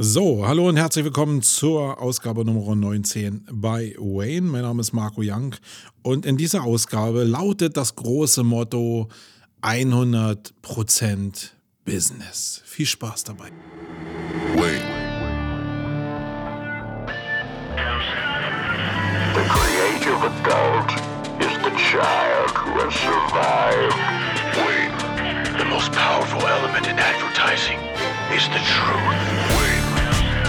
So, hallo und herzlich willkommen zur Ausgabe Nummer 19 bei Wayne. Mein Name ist Marco Young und in dieser Ausgabe lautet das große Motto 100% Business. Viel Spaß dabei. Wayne. The creative adult is the child who has survived. Wayne. The most powerful element in advertising is the truth.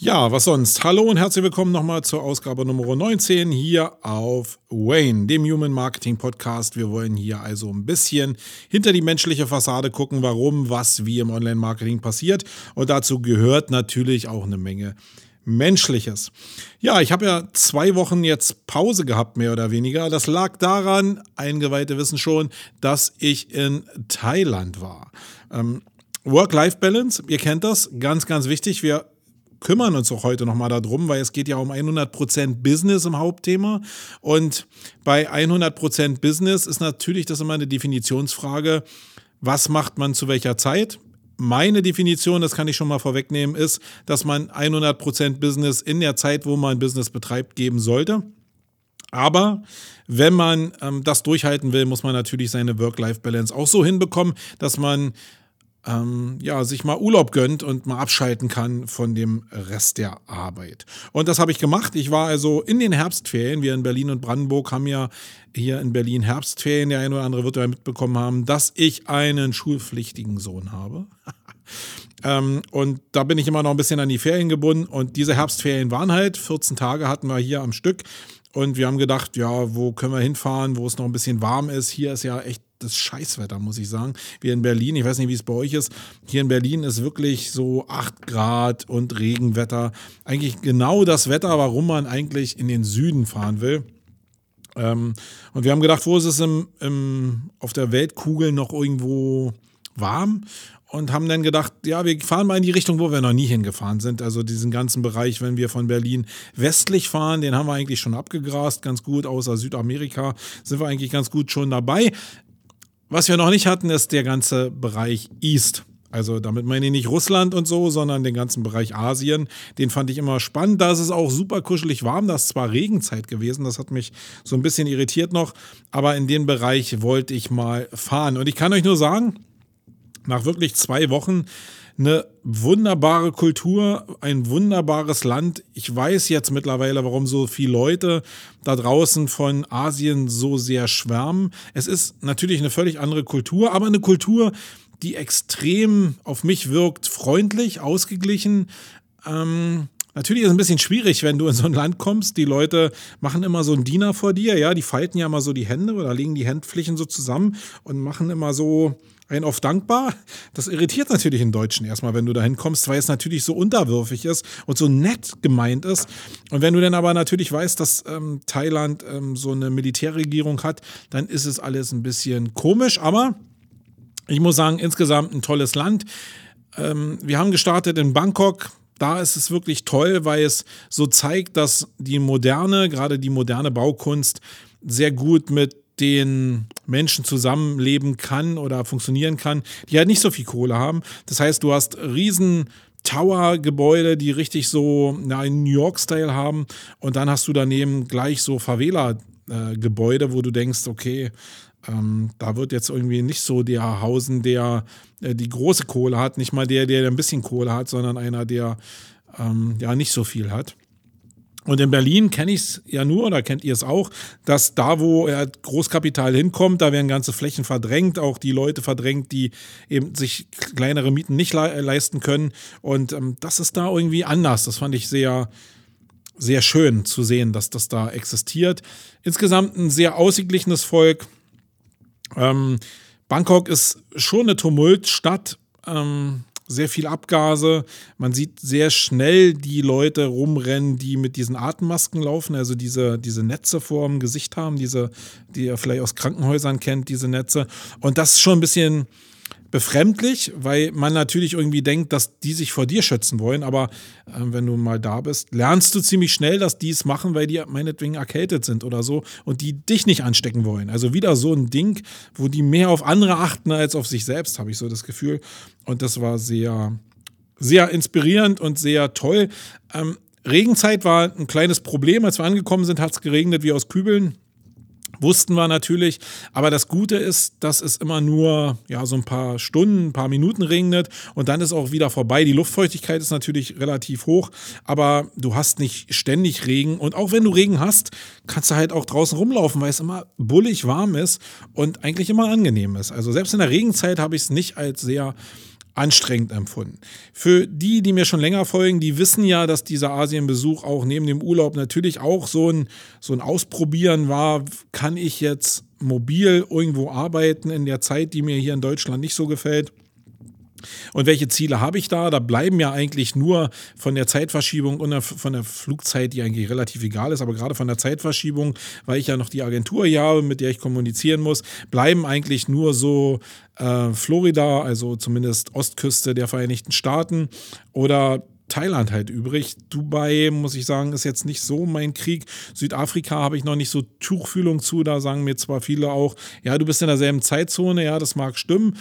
Ja, was sonst? Hallo und herzlich willkommen nochmal zur Ausgabe Nummer 19 hier auf Wayne, dem Human Marketing Podcast. Wir wollen hier also ein bisschen hinter die menschliche Fassade gucken, warum, was, wie im Online-Marketing passiert. Und dazu gehört natürlich auch eine Menge Menschliches. Ja, ich habe ja zwei Wochen jetzt Pause gehabt, mehr oder weniger. Das lag daran, Eingeweihte wissen schon, dass ich in Thailand war. Ähm, Work-Life-Balance, ihr kennt das, ganz, ganz wichtig. Wir kümmern uns auch heute nochmal darum, weil es geht ja um 100% Business im Hauptthema. Und bei 100% Business ist natürlich das immer eine Definitionsfrage, was macht man zu welcher Zeit? Meine Definition, das kann ich schon mal vorwegnehmen, ist, dass man 100% Business in der Zeit, wo man Business betreibt, geben sollte. Aber wenn man ähm, das durchhalten will, muss man natürlich seine Work-Life-Balance auch so hinbekommen, dass man ähm, ja, sich mal Urlaub gönnt und mal abschalten kann von dem Rest der Arbeit. Und das habe ich gemacht. Ich war also in den Herbstferien. Wir in Berlin und Brandenburg haben ja hier in Berlin Herbstferien. Der eine oder andere wird ja mitbekommen haben, dass ich einen schulpflichtigen Sohn habe. ähm, und da bin ich immer noch ein bisschen an die Ferien gebunden. Und diese Herbstferien waren halt 14 Tage hatten wir hier am Stück. Und wir haben gedacht, ja, wo können wir hinfahren, wo es noch ein bisschen warm ist. Hier ist ja echt das Scheißwetter, muss ich sagen. Wir in Berlin, ich weiß nicht, wie es bei euch ist. Hier in Berlin ist wirklich so 8 Grad und Regenwetter. Eigentlich genau das Wetter, warum man eigentlich in den Süden fahren will. Ähm, und wir haben gedacht, wo ist es im, im, auf der Weltkugel noch irgendwo warm? und haben dann gedacht, ja, wir fahren mal in die Richtung, wo wir noch nie hingefahren sind. Also diesen ganzen Bereich, wenn wir von Berlin westlich fahren, den haben wir eigentlich schon abgegrast, ganz gut, außer Südamerika sind wir eigentlich ganz gut schon dabei. Was wir noch nicht hatten, ist der ganze Bereich East. Also damit meine ich nicht Russland und so, sondern den ganzen Bereich Asien. Den fand ich immer spannend. Da ist es auch super kuschelig warm. Das ist zwar Regenzeit gewesen, das hat mich so ein bisschen irritiert noch, aber in den Bereich wollte ich mal fahren. Und ich kann euch nur sagen, nach wirklich zwei Wochen eine wunderbare Kultur, ein wunderbares Land. Ich weiß jetzt mittlerweile, warum so viele Leute da draußen von Asien so sehr schwärmen. Es ist natürlich eine völlig andere Kultur, aber eine Kultur, die extrem auf mich wirkt, freundlich, ausgeglichen. Ähm, Natürlich ist es ein bisschen schwierig, wenn du in so ein Land kommst. Die Leute machen immer so einen Diener vor dir, ja, die falten ja immer so die Hände oder legen die Handflächen so zusammen und machen immer so, ein auf dankbar. Das irritiert natürlich den Deutschen erstmal, wenn du da hinkommst, weil es natürlich so unterwürfig ist und so nett gemeint ist. Und wenn du dann aber natürlich weißt, dass ähm, Thailand ähm, so eine Militärregierung hat, dann ist es alles ein bisschen komisch. Aber ich muss sagen, insgesamt ein tolles Land. Ähm, wir haben gestartet in Bangkok. Da ist es wirklich toll, weil es so zeigt, dass die moderne, gerade die moderne Baukunst, sehr gut mit den Menschen zusammenleben kann oder funktionieren kann, die halt nicht so viel Kohle haben. Das heißt, du hast riesen Tower-Gebäude, die richtig so na, einen New York-Style haben. Und dann hast du daneben gleich so Favela-Gebäude, wo du denkst, okay, ähm, da wird jetzt irgendwie nicht so der Hausen, der äh, die große Kohle hat, nicht mal der, der ein bisschen Kohle hat, sondern einer, der ähm, ja nicht so viel hat. Und in Berlin kenne ich es ja nur, oder kennt ihr es auch, dass da, wo Großkapital hinkommt, da werden ganze Flächen verdrängt, auch die Leute verdrängt, die eben sich kleinere Mieten nicht le leisten können. Und ähm, das ist da irgendwie anders. Das fand ich sehr, sehr schön zu sehen, dass das da existiert. Insgesamt ein sehr ausgeglichenes Volk. Ähm, Bangkok ist schon eine Tumultstadt. Ähm, sehr viel Abgase. Man sieht sehr schnell die Leute rumrennen, die mit diesen Atemmasken laufen, also diese, diese Netze vor dem Gesicht haben, diese, die ihr vielleicht aus Krankenhäusern kennt, diese Netze. Und das ist schon ein bisschen befremdlich, weil man natürlich irgendwie denkt, dass die sich vor dir schützen wollen. Aber äh, wenn du mal da bist, lernst du ziemlich schnell, dass die es machen, weil die meinetwegen erkältet sind oder so und die dich nicht anstecken wollen. Also wieder so ein Ding, wo die mehr auf andere achten als auf sich selbst, habe ich so das Gefühl. Und das war sehr, sehr inspirierend und sehr toll. Ähm, Regenzeit war ein kleines Problem. Als wir angekommen sind, hat es geregnet wie aus Kübeln. Wussten wir natürlich, aber das Gute ist, dass es immer nur ja, so ein paar Stunden, ein paar Minuten regnet und dann ist auch wieder vorbei. Die Luftfeuchtigkeit ist natürlich relativ hoch, aber du hast nicht ständig Regen und auch wenn du Regen hast, kannst du halt auch draußen rumlaufen, weil es immer bullig warm ist und eigentlich immer angenehm ist. Also selbst in der Regenzeit habe ich es nicht als sehr anstrengend empfunden. Für die, die mir schon länger folgen, die wissen ja, dass dieser Asienbesuch auch neben dem Urlaub natürlich auch so ein, so ein Ausprobieren war. Kann ich jetzt mobil irgendwo arbeiten in der Zeit, die mir hier in Deutschland nicht so gefällt? Und welche Ziele habe ich da? Da bleiben ja eigentlich nur von der Zeitverschiebung und von der Flugzeit, die eigentlich relativ egal ist, aber gerade von der Zeitverschiebung, weil ich ja noch die Agentur hier habe, mit der ich kommunizieren muss, bleiben eigentlich nur so äh, Florida, also zumindest Ostküste der Vereinigten Staaten oder Thailand halt übrig. Dubai, muss ich sagen, ist jetzt nicht so mein Krieg. Südafrika habe ich noch nicht so Tuchfühlung zu. Da sagen mir zwar viele auch, ja, du bist in derselben Zeitzone, ja, das mag stimmen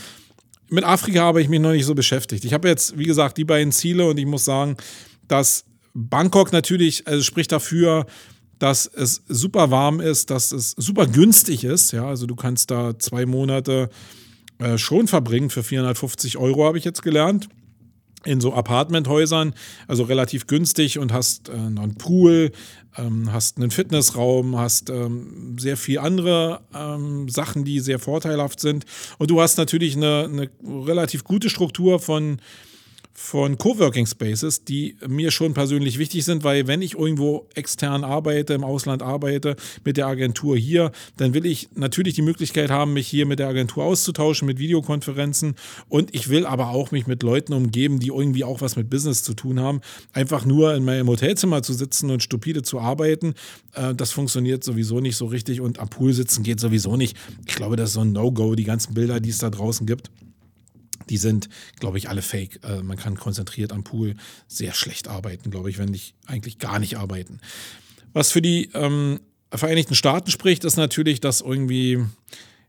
mit Afrika habe ich mich noch nicht so beschäftigt. Ich habe jetzt, wie gesagt, die beiden Ziele und ich muss sagen, dass Bangkok natürlich, also spricht dafür, dass es super warm ist, dass es super günstig ist. Ja, also du kannst da zwei Monate äh, schon verbringen für 450 Euro, habe ich jetzt gelernt in so Apartmenthäusern, also relativ günstig und hast äh, einen Pool, ähm, hast einen Fitnessraum, hast ähm, sehr viel andere ähm, Sachen, die sehr vorteilhaft sind. Und du hast natürlich eine, eine relativ gute Struktur von von Coworking Spaces, die mir schon persönlich wichtig sind, weil wenn ich irgendwo extern arbeite, im Ausland arbeite, mit der Agentur hier, dann will ich natürlich die Möglichkeit haben, mich hier mit der Agentur auszutauschen, mit Videokonferenzen und ich will aber auch mich mit Leuten umgeben, die irgendwie auch was mit Business zu tun haben. Einfach nur in meinem Hotelzimmer zu sitzen und stupide zu arbeiten, äh, das funktioniert sowieso nicht so richtig und am Pool sitzen geht sowieso nicht. Ich glaube, das ist so ein No-Go, die ganzen Bilder, die es da draußen gibt die sind, glaube ich, alle fake. Äh, man kann konzentriert am Pool sehr schlecht arbeiten, glaube ich, wenn nicht eigentlich gar nicht arbeiten. Was für die ähm, Vereinigten Staaten spricht, ist natürlich, dass irgendwie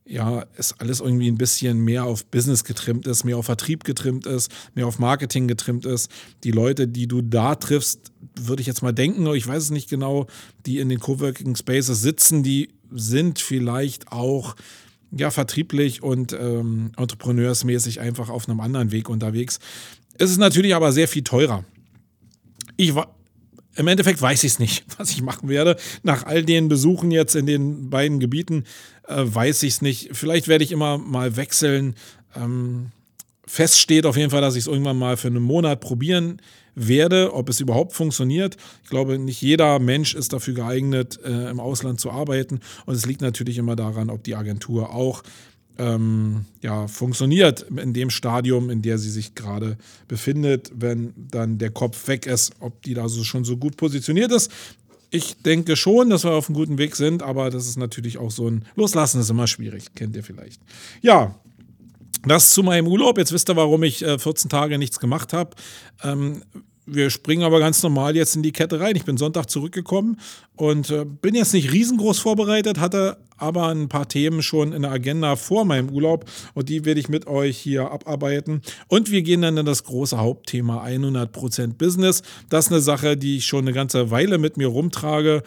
ja, es alles irgendwie ein bisschen mehr auf Business getrimmt ist, mehr auf Vertrieb getrimmt ist, mehr auf Marketing getrimmt ist. Die Leute, die du da triffst, würde ich jetzt mal denken, ich weiß es nicht genau, die in den Coworking Spaces sitzen, die sind vielleicht auch ja, vertrieblich und ähm, entrepreneursmäßig einfach auf einem anderen Weg unterwegs. Es ist natürlich aber sehr viel teurer. Ich war. Im Endeffekt weiß ich es nicht, was ich machen werde. Nach all den Besuchen jetzt in den beiden Gebieten äh, weiß ich es nicht. Vielleicht werde ich immer mal wechseln. Ähm, fest steht auf jeden Fall, dass ich es irgendwann mal für einen Monat probieren werde, ob es überhaupt funktioniert. Ich glaube, nicht jeder Mensch ist dafür geeignet, äh, im Ausland zu arbeiten. Und es liegt natürlich immer daran, ob die Agentur auch ähm, ja, funktioniert in dem Stadium, in der sie sich gerade befindet, wenn dann der Kopf weg ist, ob die da so schon so gut positioniert ist. Ich denke schon, dass wir auf einem guten Weg sind, aber das ist natürlich auch so ein Loslassen ist immer schwierig, kennt ihr vielleicht. Ja, das zu meinem Urlaub. Jetzt wisst ihr, warum ich äh, 14 Tage nichts gemacht habe. Wir springen aber ganz normal jetzt in die Kette rein. Ich bin Sonntag zurückgekommen und äh, bin jetzt nicht riesengroß vorbereitet, hatte aber ein paar Themen schon in der Agenda vor meinem Urlaub und die werde ich mit euch hier abarbeiten. Und wir gehen dann in das große Hauptthema 100% Business. Das ist eine Sache, die ich schon eine ganze Weile mit mir rumtrage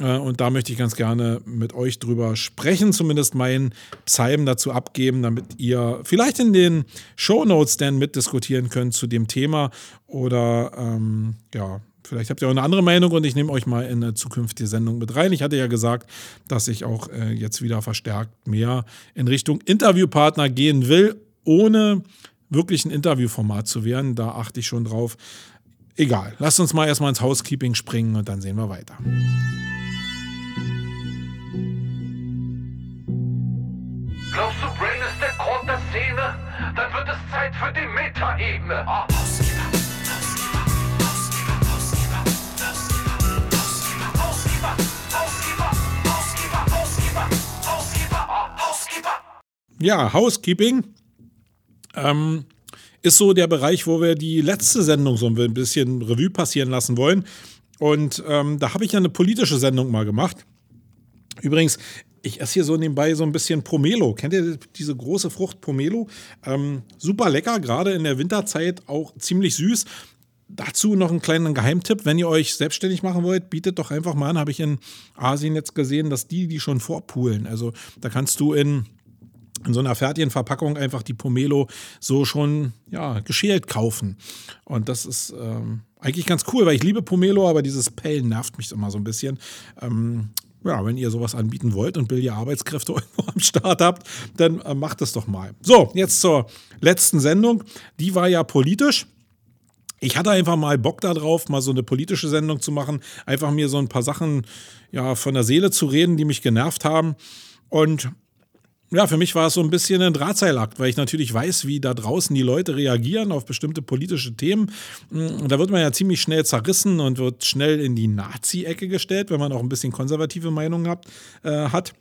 und da möchte ich ganz gerne mit euch drüber sprechen, zumindest meinen Psalm dazu abgeben, damit ihr vielleicht in den Show Notes dann mitdiskutieren könnt zu dem Thema. Oder ähm, ja, vielleicht habt ihr auch eine andere Meinung und ich nehme euch mal in eine zukünftige Sendung mit rein. Ich hatte ja gesagt, dass ich auch äh, jetzt wieder verstärkt mehr in Richtung Interviewpartner gehen will, ohne wirklich ein Interviewformat zu werden. Da achte ich schon drauf. Egal, lasst uns mal erstmal ins Housekeeping springen und dann sehen wir weiter. Zeit. Für die Metaebene. Ja, Housekeeping ähm, ist so der Bereich, wo wir die letzte Sendung so ein bisschen Revue passieren lassen wollen. Und ähm, da habe ich ja eine politische Sendung mal gemacht. Übrigens, ich esse hier so nebenbei so ein bisschen Pomelo. Kennt ihr diese große Frucht Pomelo? Ähm, super lecker, gerade in der Winterzeit auch ziemlich süß. Dazu noch einen kleinen Geheimtipp, wenn ihr euch selbstständig machen wollt, bietet doch einfach mal an, habe ich in Asien jetzt gesehen, dass die die schon vorpulen. Also da kannst du in in so einer fertigen Verpackung einfach die Pomelo so schon ja, geschält kaufen. Und das ist ähm, eigentlich ganz cool, weil ich liebe Pomelo, aber dieses Pellen nervt mich immer so ein bisschen. Ähm, ja, wenn ihr sowas anbieten wollt und billige Arbeitskräfte irgendwo am Start habt, dann äh, macht das doch mal. So, jetzt zur letzten Sendung. Die war ja politisch. Ich hatte einfach mal Bock darauf, mal so eine politische Sendung zu machen, einfach mir so ein paar Sachen ja, von der Seele zu reden, die mich genervt haben. Und ja, für mich war es so ein bisschen ein Drahtseilakt, weil ich natürlich weiß, wie da draußen die Leute reagieren auf bestimmte politische Themen. Mm, da wird man ja ziemlich schnell zerrissen und wird schnell in die Nazi-Ecke gestellt, wenn man auch ein bisschen konservative Meinungen hat. Äh, hat.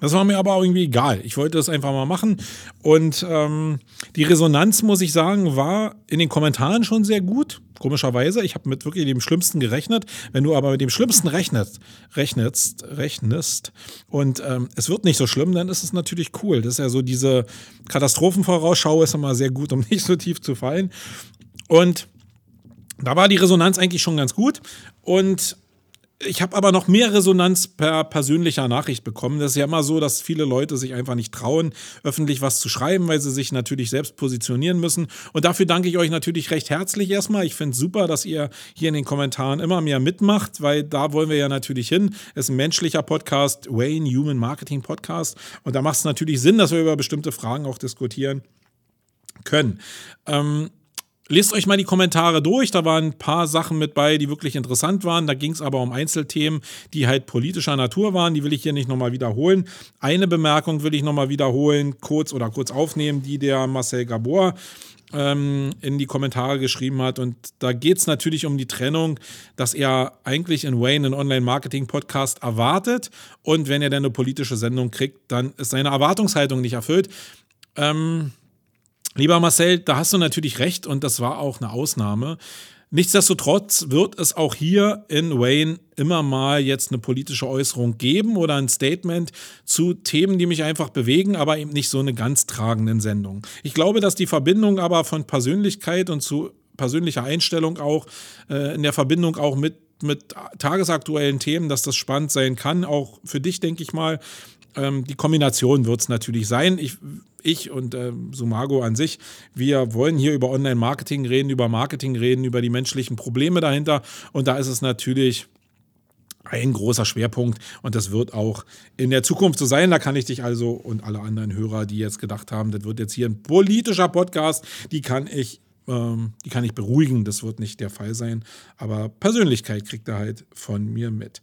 Das war mir aber irgendwie egal. Ich wollte das einfach mal machen. Und ähm, die Resonanz, muss ich sagen, war in den Kommentaren schon sehr gut. Komischerweise. Ich habe mit wirklich dem Schlimmsten gerechnet. Wenn du aber mit dem Schlimmsten rechnest, rechnest, rechnest und ähm, es wird nicht so schlimm, dann ist es natürlich cool. Das ist ja so diese Katastrophenvorausschau ist immer sehr gut, um nicht so tief zu fallen. Und da war die Resonanz eigentlich schon ganz gut. Und ich habe aber noch mehr Resonanz per persönlicher Nachricht bekommen. Das ist ja immer so, dass viele Leute sich einfach nicht trauen, öffentlich was zu schreiben, weil sie sich natürlich selbst positionieren müssen. Und dafür danke ich euch natürlich recht herzlich erstmal. Ich finde es super, dass ihr hier in den Kommentaren immer mehr mitmacht, weil da wollen wir ja natürlich hin. Es ist ein menschlicher Podcast, Wayne Human Marketing Podcast. Und da macht es natürlich Sinn, dass wir über bestimmte Fragen auch diskutieren können. Ähm, Lest euch mal die Kommentare durch, da waren ein paar Sachen mit bei, die wirklich interessant waren. Da ging es aber um Einzelthemen, die halt politischer Natur waren. Die will ich hier nicht nochmal wiederholen. Eine Bemerkung will ich nochmal wiederholen, kurz oder kurz aufnehmen, die der Marcel Gabor ähm, in die Kommentare geschrieben hat. Und da geht es natürlich um die Trennung, dass er eigentlich in Wayne einen Online-Marketing-Podcast erwartet. Und wenn er dann eine politische Sendung kriegt, dann ist seine Erwartungshaltung nicht erfüllt. Ähm, Lieber Marcel, da hast du natürlich recht und das war auch eine Ausnahme. Nichtsdestotrotz wird es auch hier in Wayne immer mal jetzt eine politische Äußerung geben oder ein Statement zu Themen, die mich einfach bewegen, aber eben nicht so eine ganz tragenden Sendung. Ich glaube, dass die Verbindung aber von Persönlichkeit und zu persönlicher Einstellung auch äh, in der Verbindung auch mit mit tagesaktuellen Themen, dass das spannend sein kann, auch für dich, denke ich mal. Ähm, die Kombination wird es natürlich sein. Ich ich und äh, Sumago an sich, wir wollen hier über Online-Marketing reden, über Marketing reden, über die menschlichen Probleme dahinter. Und da ist es natürlich ein großer Schwerpunkt und das wird auch in der Zukunft so sein. Da kann ich dich also und alle anderen Hörer, die jetzt gedacht haben, das wird jetzt hier ein politischer Podcast, die kann ich, ähm, die kann ich beruhigen. Das wird nicht der Fall sein. Aber Persönlichkeit kriegt er halt von mir mit.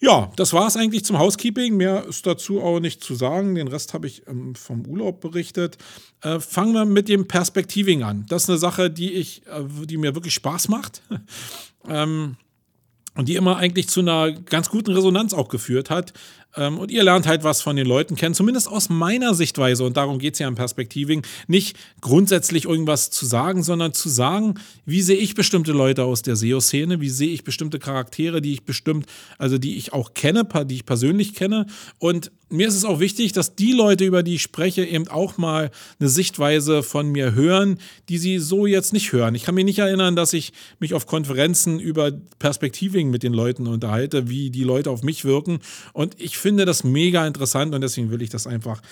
Ja, das war es eigentlich zum Housekeeping. Mehr ist dazu auch nicht zu sagen. Den Rest habe ich ähm, vom Urlaub berichtet. Äh, fangen wir mit dem Perspektiving an. Das ist eine Sache, die ich, äh, die mir wirklich Spaß macht. ähm, und die immer eigentlich zu einer ganz guten Resonanz auch geführt hat. Ähm, und ihr lernt halt was von den Leuten kennen, zumindest aus meiner Sichtweise. Und darum geht es ja im Perspektiving. Nicht grundsätzlich irgendwas zu sagen, sondern zu sagen, wie sehe ich bestimmte Leute aus der SEO-Szene, wie sehe ich bestimmte Charaktere, die ich bestimmt, also die ich auch kenne, die ich persönlich kenne. Und mir ist es auch wichtig, dass die Leute, über die ich spreche, eben auch mal eine Sichtweise von mir hören, die sie so jetzt nicht hören. Ich kann mich nicht erinnern, dass ich mich auf Konferenzen über Perspektiving mit den Leuten unterhalte, wie die Leute auf mich wirken. Und ich finde das mega interessant und deswegen will ich das einfach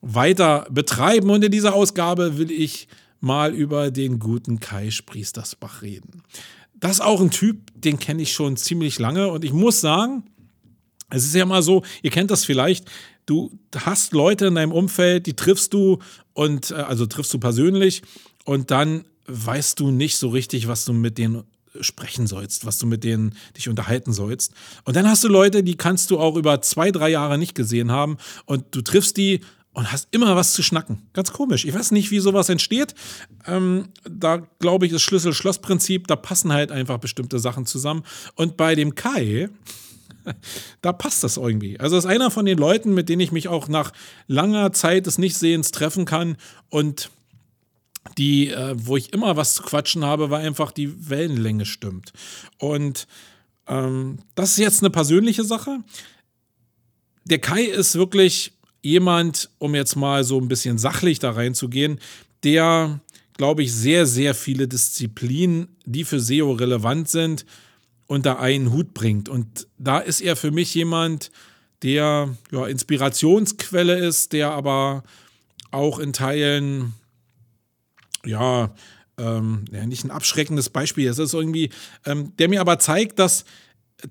weiter betreiben. Und in dieser Ausgabe will ich mal über den guten Kai Spriestersbach reden. Das ist auch ein Typ, den kenne ich schon ziemlich lange und ich muss sagen, es ist ja mal so, ihr kennt das vielleicht, du hast Leute in deinem Umfeld, die triffst du und äh, also triffst du persönlich und dann weißt du nicht so richtig, was du mit denen sprechen sollst, was du mit denen dich unterhalten sollst. Und dann hast du Leute, die kannst du auch über zwei, drei Jahre nicht gesehen haben und du triffst die und hast immer was zu schnacken. Ganz komisch. Ich weiß nicht, wie sowas entsteht. Ähm, da glaube ich, das Schlüssel-Schloss-Prinzip, da passen halt einfach bestimmte Sachen zusammen. Und bei dem Kai, da passt das irgendwie. Also ist einer von den Leuten, mit denen ich mich auch nach langer Zeit des Nichtsehens treffen kann und die, äh, wo ich immer was zu quatschen habe, weil einfach die Wellenlänge stimmt. Und ähm, das ist jetzt eine persönliche Sache. Der Kai ist wirklich jemand, um jetzt mal so ein bisschen sachlich da reinzugehen, der, glaube ich, sehr, sehr viele Disziplinen, die für SEO relevant sind, unter einen Hut bringt. Und da ist er für mich jemand, der ja, Inspirationsquelle ist, der aber auch in Teilen, ja, ähm, ja, nicht ein abschreckendes Beispiel ist. ist irgendwie, ähm, der mir aber zeigt, dass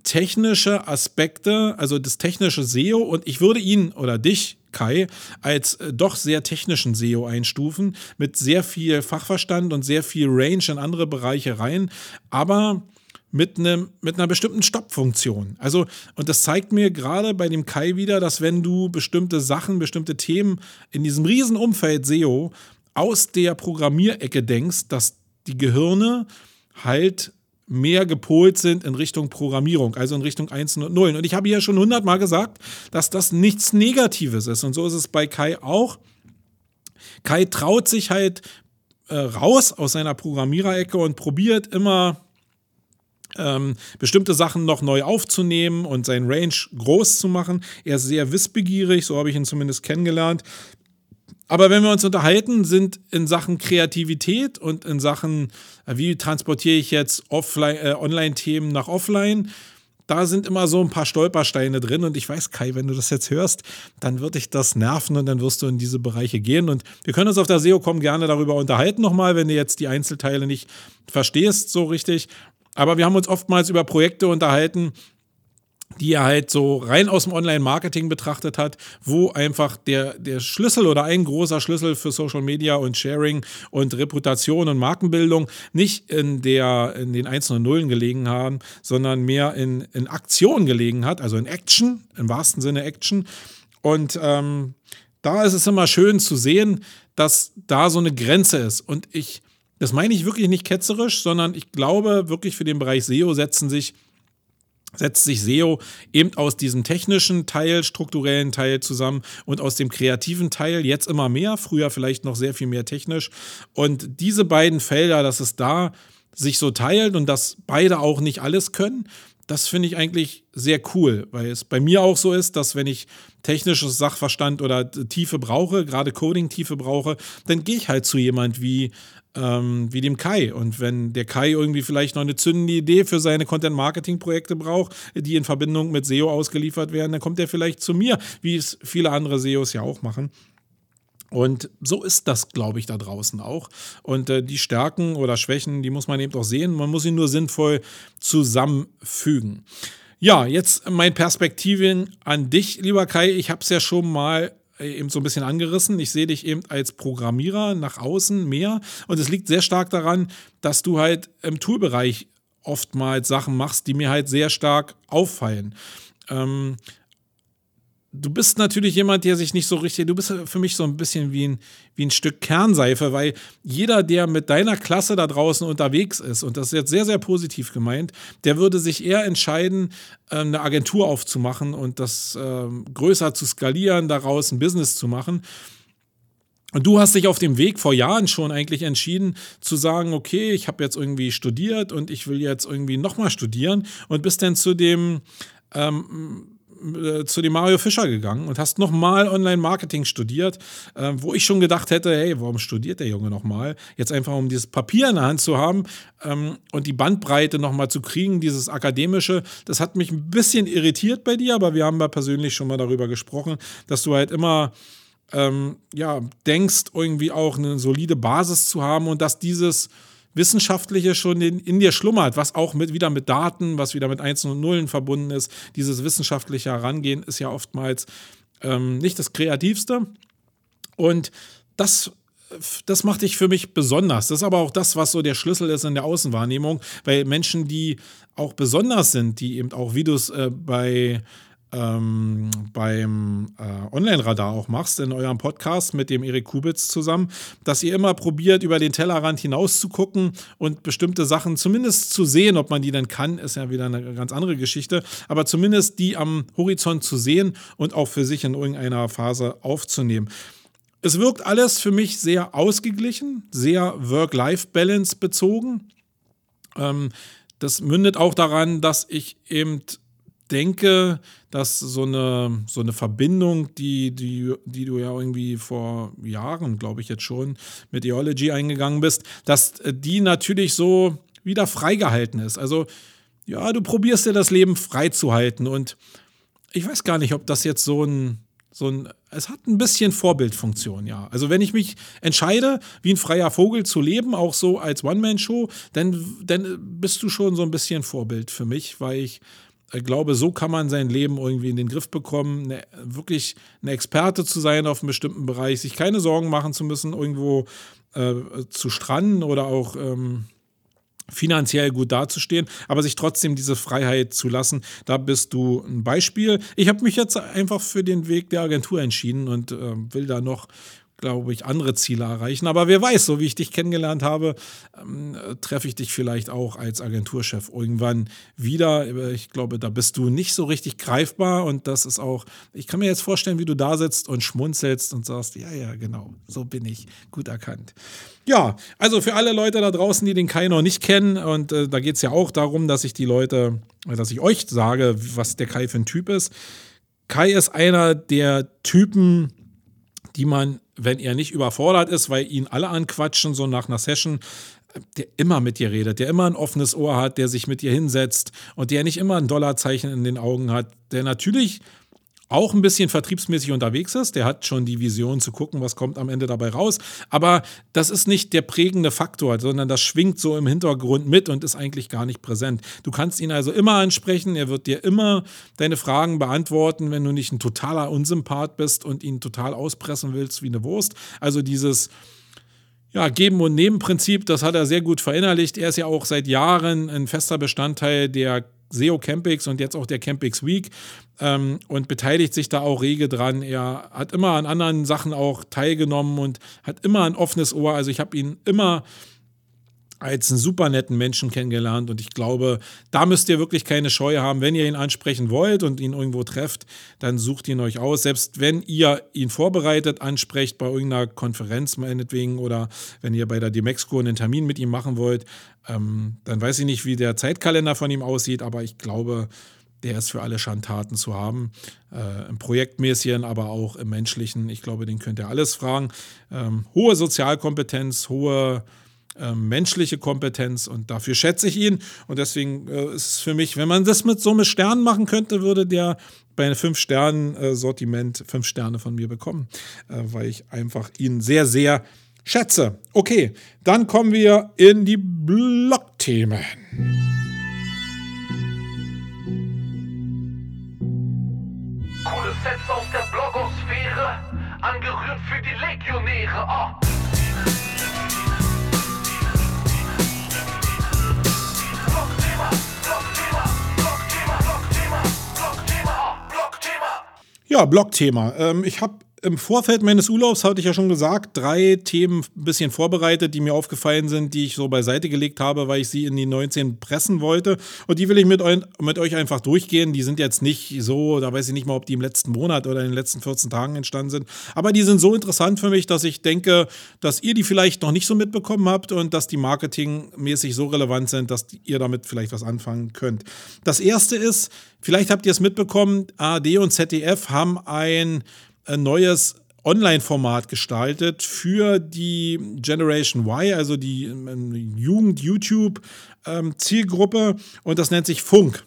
technische Aspekte, also das technische SEO, und ich würde ihn oder dich Kai als äh, doch sehr technischen SEO einstufen, mit sehr viel Fachverstand und sehr viel Range in andere Bereiche rein, aber mit, einem, mit einer bestimmten Stoppfunktion. Also, und das zeigt mir gerade bei dem Kai wieder, dass wenn du bestimmte Sachen, bestimmte Themen in diesem Riesenumfeld SEO aus der Programmierecke denkst, dass die Gehirne halt mehr gepolt sind in Richtung Programmierung, also in Richtung 1 und 0. Und ich habe ja schon hundertmal gesagt, dass das nichts Negatives ist. Und so ist es bei Kai auch. Kai traut sich halt äh, raus aus seiner Programmiererecke und probiert immer ähm, bestimmte Sachen noch neu aufzunehmen und sein Range groß zu machen. Er ist sehr wissbegierig, so habe ich ihn zumindest kennengelernt. Aber wenn wir uns unterhalten, sind in Sachen Kreativität und in Sachen, äh, wie transportiere ich jetzt äh, Online-Themen nach Offline, da sind immer so ein paar Stolpersteine drin. Und ich weiß, Kai, wenn du das jetzt hörst, dann wird dich das nerven und dann wirst du in diese Bereiche gehen. Und wir können uns auf der SEO-Com gerne darüber unterhalten nochmal, wenn du jetzt die Einzelteile nicht verstehst so richtig. Aber wir haben uns oftmals über Projekte unterhalten, die er halt so rein aus dem Online-Marketing betrachtet hat, wo einfach der, der Schlüssel oder ein großer Schlüssel für Social Media und Sharing und Reputation und Markenbildung nicht in, der, in den einzelnen Nullen gelegen haben, sondern mehr in, in Aktion gelegen hat, also in Action, im wahrsten Sinne Action. Und ähm, da ist es immer schön zu sehen, dass da so eine Grenze ist. Und ich, das meine ich wirklich nicht ketzerisch, sondern ich glaube wirklich für den Bereich SEO setzen sich setzt sich SEO eben aus diesem technischen Teil, strukturellen Teil zusammen und aus dem kreativen Teil jetzt immer mehr, früher vielleicht noch sehr viel mehr technisch. Und diese beiden Felder, dass es da sich so teilt und dass beide auch nicht alles können, das finde ich eigentlich sehr cool, weil es bei mir auch so ist, dass wenn ich technisches Sachverstand oder Tiefe brauche, gerade Coding-Tiefe brauche, dann gehe ich halt zu jemand wie ähm, wie dem Kai. Und wenn der Kai irgendwie vielleicht noch eine zündende Idee für seine Content-Marketing-Projekte braucht, die in Verbindung mit SEO ausgeliefert werden, dann kommt er vielleicht zu mir, wie es viele andere SEOs ja auch machen. Und so ist das, glaube ich, da draußen auch. Und äh, die Stärken oder Schwächen, die muss man eben auch sehen. Man muss sie nur sinnvoll zusammenfügen. Ja, jetzt mein Perspektiven an dich, lieber Kai. Ich habe es ja schon mal eben so ein bisschen angerissen. Ich sehe dich eben als Programmierer nach außen mehr. Und es liegt sehr stark daran, dass du halt im Toolbereich oftmals Sachen machst, die mir halt sehr stark auffallen. Ähm, du bist natürlich jemand, der sich nicht so richtig, du bist für mich so ein bisschen wie ein, wie ein Stück Kernseife, weil jeder, der mit deiner Klasse da draußen unterwegs ist, und das ist jetzt sehr, sehr positiv gemeint, der würde sich eher entscheiden, ähm, eine Agentur aufzumachen und das ähm, größer zu skalieren, daraus ein Business zu machen. Und du hast dich auf dem Weg vor Jahren schon eigentlich entschieden zu sagen, okay, ich habe jetzt irgendwie studiert und ich will jetzt irgendwie nochmal studieren und bist dann zu dem ähm, äh, zu dem Mario Fischer gegangen und hast nochmal Online-Marketing studiert, äh, wo ich schon gedacht hätte, hey, warum studiert der Junge nochmal? Jetzt einfach, um dieses Papier in der Hand zu haben ähm, und die Bandbreite nochmal zu kriegen, dieses akademische, das hat mich ein bisschen irritiert bei dir, aber wir haben ja persönlich schon mal darüber gesprochen, dass du halt immer ähm, ja, denkst, irgendwie auch eine solide Basis zu haben und dass dieses Wissenschaftliche schon in, in, dir schlummert, was auch mit, wieder mit Daten, was wieder mit Einsen und Nullen verbunden ist. Dieses wissenschaftliche Herangehen ist ja oftmals ähm, nicht das Kreativste. Und das das macht dich für mich besonders. Das ist aber auch das, was so der Schlüssel ist in der Außenwahrnehmung, weil Menschen, die auch besonders sind, die eben auch Videos äh, bei ähm, beim äh, Online-Radar auch machst, in eurem Podcast mit dem Erik Kubitz zusammen, dass ihr immer probiert, über den Tellerrand hinaus zu gucken und bestimmte Sachen zumindest zu sehen, ob man die dann kann, ist ja wieder eine ganz andere Geschichte, aber zumindest die am Horizont zu sehen und auch für sich in irgendeiner Phase aufzunehmen. Es wirkt alles für mich sehr ausgeglichen, sehr Work-Life-Balance bezogen. Ähm, das mündet auch daran, dass ich eben denke, dass so eine, so eine Verbindung, die, die, die du ja irgendwie vor Jahren, glaube ich jetzt schon, mit Eology eingegangen bist, dass die natürlich so wieder freigehalten ist. Also, ja, du probierst dir das Leben freizuhalten und ich weiß gar nicht, ob das jetzt so ein, so ein, es hat ein bisschen Vorbildfunktion, ja. Also wenn ich mich entscheide, wie ein freier Vogel zu leben, auch so als One-Man-Show, dann, dann bist du schon so ein bisschen Vorbild für mich, weil ich ich glaube, so kann man sein Leben irgendwie in den Griff bekommen, eine, wirklich ein Experte zu sein auf einem bestimmten Bereich, sich keine Sorgen machen zu müssen, irgendwo äh, zu stranden oder auch ähm, finanziell gut dazustehen, aber sich trotzdem diese Freiheit zu lassen. Da bist du ein Beispiel. Ich habe mich jetzt einfach für den Weg der Agentur entschieden und äh, will da noch glaube ich, andere Ziele erreichen. Aber wer weiß, so wie ich dich kennengelernt habe, ähm, treffe ich dich vielleicht auch als Agenturchef irgendwann wieder. Ich glaube, da bist du nicht so richtig greifbar und das ist auch, ich kann mir jetzt vorstellen, wie du da sitzt und schmunzelst und sagst, ja, ja, genau, so bin ich, gut erkannt. Ja, also für alle Leute da draußen, die den Kai noch nicht kennen, und äh, da geht es ja auch darum, dass ich die Leute, dass ich euch sage, was der Kai für ein Typ ist. Kai ist einer der Typen, die man wenn er nicht überfordert ist, weil ihn alle anquatschen, so nach einer Session, der immer mit dir redet, der immer ein offenes Ohr hat, der sich mit dir hinsetzt und der nicht immer ein Dollarzeichen in den Augen hat, der natürlich auch ein bisschen vertriebsmäßig unterwegs ist. Der hat schon die Vision zu gucken, was kommt am Ende dabei raus. Aber das ist nicht der prägende Faktor, sondern das schwingt so im Hintergrund mit und ist eigentlich gar nicht präsent. Du kannst ihn also immer ansprechen. Er wird dir immer deine Fragen beantworten, wenn du nicht ein totaler Unsympath bist und ihn total auspressen willst wie eine Wurst. Also dieses ja, Geben- und Nehmen-Prinzip, das hat er sehr gut verinnerlicht. Er ist ja auch seit Jahren ein fester Bestandteil der SEO Campix und jetzt auch der Campix Week ähm, und beteiligt sich da auch rege dran. Er hat immer an anderen Sachen auch teilgenommen und hat immer ein offenes Ohr. Also ich habe ihn immer als einen super netten Menschen kennengelernt und ich glaube, da müsst ihr wirklich keine Scheu haben. Wenn ihr ihn ansprechen wollt und ihn irgendwo trefft, dann sucht ihn euch aus. Selbst wenn ihr ihn vorbereitet ansprecht bei irgendeiner Konferenz meinetwegen oder wenn ihr bei der Demexco einen Termin mit ihm machen wollt, ähm, dann weiß ich nicht, wie der Zeitkalender von ihm aussieht, aber ich glaube, der ist für alle Schandtaten zu haben. Äh, Im Projektmäßigen, aber auch im Menschlichen. Ich glaube, den könnt ihr alles fragen. Ähm, hohe Sozialkompetenz, hohe äh, menschliche Kompetenz und dafür schätze ich ihn. Und deswegen äh, ist es für mich, wenn man das mit so mit Sternen machen könnte, würde der bei einem Fünf-Sternen-Sortiment fünf Sterne von mir bekommen, äh, weil ich einfach ihn sehr, sehr schätze. Okay, dann kommen wir in die Blog-Themen. Coole Sets aus der Blogosphäre, angerührt für die Legionäre. Oh. Ja, Blogthema. Ähm, ich habe im Vorfeld meines Urlaubs, hatte ich ja schon gesagt, drei Themen ein bisschen vorbereitet, die mir aufgefallen sind, die ich so beiseite gelegt habe, weil ich sie in die 19 pressen wollte. Und die will ich mit, eu mit euch einfach durchgehen. Die sind jetzt nicht so, da weiß ich nicht mal, ob die im letzten Monat oder in den letzten 14 Tagen entstanden sind. Aber die sind so interessant für mich, dass ich denke, dass ihr die vielleicht noch nicht so mitbekommen habt und dass die marketingmäßig so relevant sind, dass ihr damit vielleicht was anfangen könnt. Das erste ist, vielleicht habt ihr es mitbekommen, ARD und ZDF haben ein ein neues Online-Format gestaltet für die Generation Y, also die ähm, Jugend-YouTube-Zielgruppe. Und das nennt sich Funk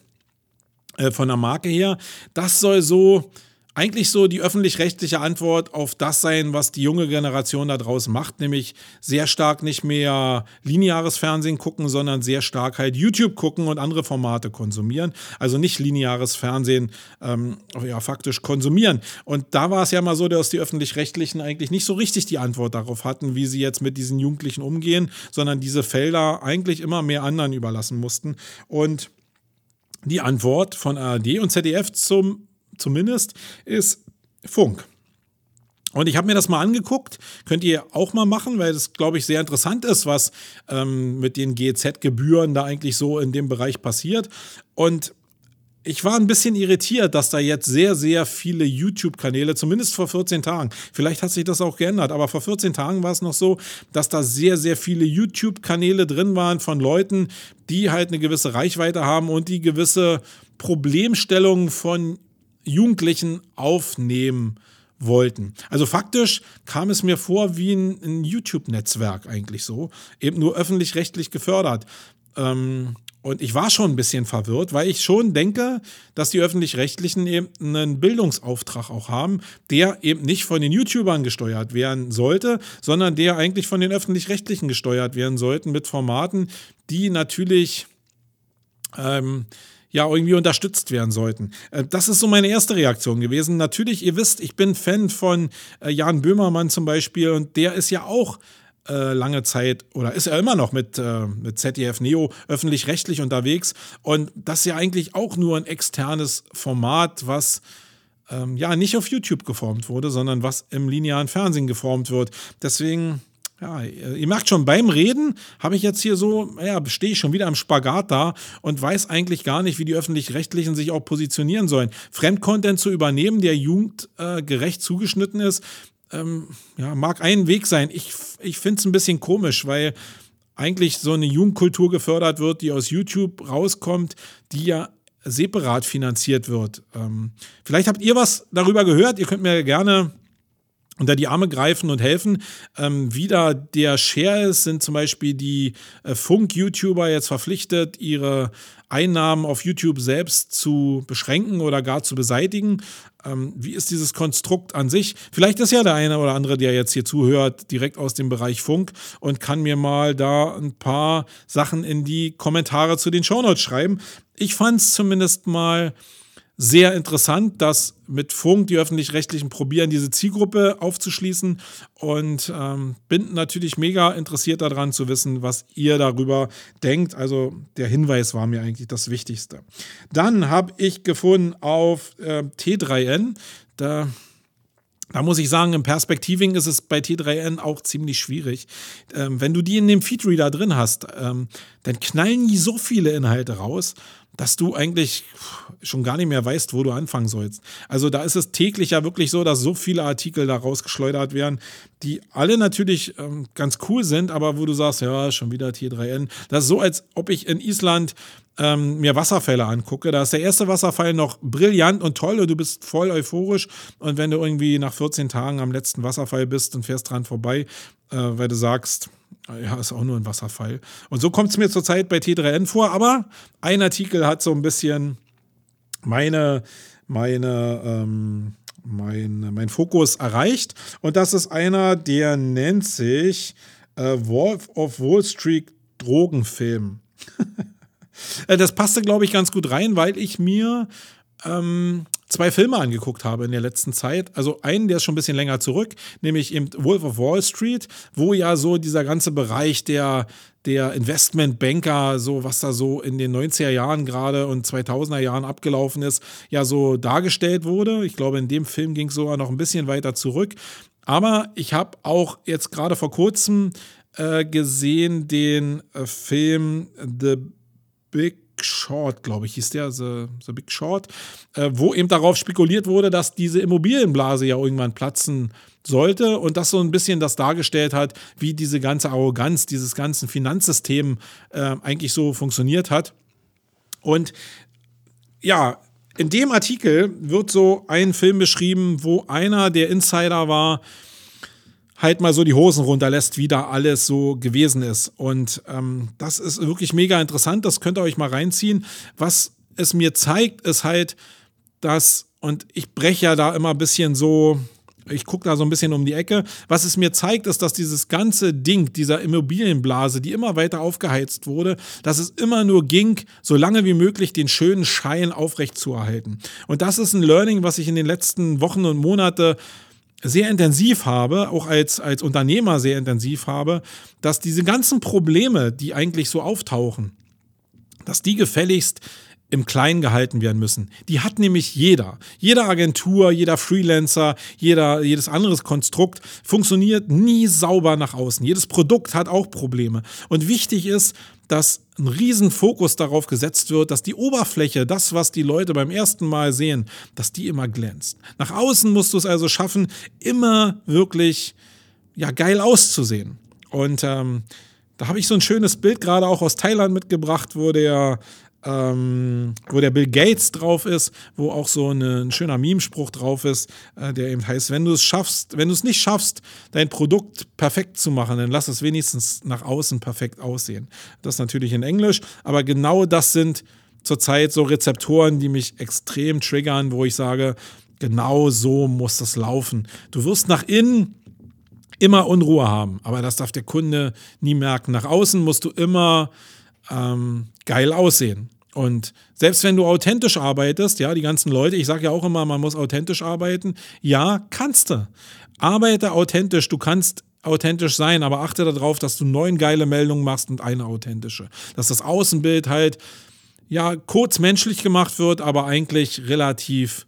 äh, von der Marke her. Das soll so eigentlich so die öffentlich-rechtliche Antwort auf das sein, was die junge Generation da draußen macht, nämlich sehr stark nicht mehr lineares Fernsehen gucken, sondern sehr stark halt YouTube gucken und andere Formate konsumieren. Also nicht lineares Fernsehen ähm, ja, faktisch konsumieren. Und da war es ja mal so, dass die öffentlich-rechtlichen eigentlich nicht so richtig die Antwort darauf hatten, wie sie jetzt mit diesen Jugendlichen umgehen, sondern diese Felder eigentlich immer mehr anderen überlassen mussten. Und die Antwort von ARD und ZDF zum zumindest, ist Funk. Und ich habe mir das mal angeguckt, könnt ihr auch mal machen, weil das, glaube ich, sehr interessant ist, was ähm, mit den GEZ-Gebühren da eigentlich so in dem Bereich passiert. Und ich war ein bisschen irritiert, dass da jetzt sehr, sehr viele YouTube-Kanäle, zumindest vor 14 Tagen, vielleicht hat sich das auch geändert, aber vor 14 Tagen war es noch so, dass da sehr, sehr viele YouTube-Kanäle drin waren von Leuten, die halt eine gewisse Reichweite haben und die gewisse Problemstellungen von Jugendlichen aufnehmen wollten. Also faktisch kam es mir vor wie ein, ein YouTube-Netzwerk eigentlich so, eben nur öffentlich-rechtlich gefördert. Ähm, und ich war schon ein bisschen verwirrt, weil ich schon denke, dass die öffentlich-rechtlichen eben einen Bildungsauftrag auch haben, der eben nicht von den YouTubern gesteuert werden sollte, sondern der eigentlich von den öffentlich-rechtlichen gesteuert werden sollten mit Formaten, die natürlich ähm, ja irgendwie unterstützt werden sollten. Äh, das ist so meine erste Reaktion gewesen. Natürlich, ihr wisst, ich bin Fan von äh, Jan Böhmermann zum Beispiel und der ist ja auch äh, lange Zeit oder ist er immer noch mit, äh, mit ZDF Neo öffentlich-rechtlich unterwegs. Und das ist ja eigentlich auch nur ein externes Format, was ähm, ja nicht auf YouTube geformt wurde, sondern was im linearen Fernsehen geformt wird. Deswegen. Ja, ihr merkt schon, beim Reden habe ich jetzt hier so, ja, stehe ich schon wieder am Spagat da und weiß eigentlich gar nicht, wie die Öffentlich-Rechtlichen sich auch positionieren sollen. Fremdcontent zu übernehmen, der jugendgerecht äh, zugeschnitten ist, ähm, ja, mag ein Weg sein. Ich, ich finde es ein bisschen komisch, weil eigentlich so eine Jugendkultur gefördert wird, die aus YouTube rauskommt, die ja separat finanziert wird. Ähm, vielleicht habt ihr was darüber gehört. Ihr könnt mir gerne unter die Arme greifen und helfen. Ähm, wieder der Share ist, sind zum Beispiel die äh, Funk-YouTuber jetzt verpflichtet, ihre Einnahmen auf YouTube selbst zu beschränken oder gar zu beseitigen. Ähm, wie ist dieses Konstrukt an sich? Vielleicht ist ja der eine oder andere, der jetzt hier zuhört, direkt aus dem Bereich Funk und kann mir mal da ein paar Sachen in die Kommentare zu den Shownotes schreiben. Ich fand es zumindest mal sehr interessant, dass mit Funk die öffentlich-rechtlichen probieren, diese Zielgruppe aufzuschließen und ähm, bin natürlich mega interessiert daran zu wissen, was ihr darüber denkt. Also der Hinweis war mir eigentlich das Wichtigste. Dann habe ich gefunden auf äh, T3N, da da muss ich sagen, im Perspektiving ist es bei T3N auch ziemlich schwierig. Ähm, wenn du die in dem Feedreader drin hast, ähm, dann knallen die so viele Inhalte raus dass du eigentlich schon gar nicht mehr weißt, wo du anfangen sollst. Also da ist es täglich ja wirklich so, dass so viele Artikel da rausgeschleudert werden, die alle natürlich ähm, ganz cool sind, aber wo du sagst, ja, schon wieder T3N. Das ist so, als ob ich in Island ähm, mir Wasserfälle angucke. Da ist der erste Wasserfall noch brillant und toll und du bist voll euphorisch. Und wenn du irgendwie nach 14 Tagen am letzten Wasserfall bist und fährst dran vorbei, äh, weil du sagst, ja, ist auch nur ein Wasserfall. Und so kommt es mir zurzeit bei T3N vor, aber ein Artikel hat so ein bisschen meine, meine, ähm, mein, mein Fokus erreicht. Und das ist einer, der nennt sich äh, Wolf of Wall Street Drogenfilm. Äh, das passte, glaube ich, ganz gut rein, weil ich mir ähm, zwei Filme angeguckt habe in der letzten Zeit. Also einen, der ist schon ein bisschen länger zurück, nämlich eben Wolf of Wall Street, wo ja so dieser ganze Bereich der, der Investmentbanker, so was da so in den 90er Jahren gerade und 2000er Jahren abgelaufen ist, ja so dargestellt wurde. Ich glaube, in dem Film ging es sogar noch ein bisschen weiter zurück. Aber ich habe auch jetzt gerade vor kurzem äh, gesehen den äh, Film The Big Short, glaube ich, hieß der, The, The Big Short, äh, wo eben darauf spekuliert wurde, dass diese Immobilienblase ja irgendwann platzen sollte und das so ein bisschen das dargestellt hat, wie diese ganze Arroganz dieses ganzen Finanzsystems äh, eigentlich so funktioniert hat. Und ja, in dem Artikel wird so ein Film beschrieben, wo einer der Insider war, halt mal so die Hosen runterlässt, wie da alles so gewesen ist. Und ähm, das ist wirklich mega interessant. Das könnt ihr euch mal reinziehen. Was es mir zeigt, ist halt, dass, und ich breche ja da immer ein bisschen so, ich gucke da so ein bisschen um die Ecke. Was es mir zeigt, ist, dass dieses ganze Ding, dieser Immobilienblase, die immer weiter aufgeheizt wurde, dass es immer nur ging, so lange wie möglich den schönen Schein aufrechtzuerhalten. Und das ist ein Learning, was ich in den letzten Wochen und Monaten sehr intensiv habe, auch als, als Unternehmer sehr intensiv habe, dass diese ganzen Probleme, die eigentlich so auftauchen, dass die gefälligst im Kleinen gehalten werden müssen. Die hat nämlich jeder. Jede Agentur, jeder Freelancer, jeder, jedes anderes Konstrukt funktioniert nie sauber nach außen. Jedes Produkt hat auch Probleme. Und wichtig ist, dass ein Riesenfokus darauf gesetzt wird, dass die Oberfläche, das, was die Leute beim ersten Mal sehen, dass die immer glänzt. Nach außen musst du es also schaffen, immer wirklich ja, geil auszusehen. Und ähm, da habe ich so ein schönes Bild gerade auch aus Thailand mitgebracht, wo der ähm, wo der Bill Gates drauf ist, wo auch so eine, ein schöner Meme-Spruch drauf ist, äh, der eben heißt, wenn du es schaffst, wenn du es nicht schaffst, dein Produkt perfekt zu machen, dann lass es wenigstens nach außen perfekt aussehen. Das natürlich in Englisch, aber genau das sind zurzeit so Rezeptoren, die mich extrem triggern, wo ich sage, genau so muss das laufen. Du wirst nach innen immer Unruhe haben, aber das darf der Kunde nie merken. Nach außen musst du immer ähm, geil aussehen. Und selbst wenn du authentisch arbeitest, ja, die ganzen Leute, ich sage ja auch immer, man muss authentisch arbeiten. Ja, kannst du. Arbeite authentisch, du kannst authentisch sein, aber achte darauf, dass du neun geile Meldungen machst und eine authentische. Dass das Außenbild halt, ja, kurz menschlich gemacht wird, aber eigentlich relativ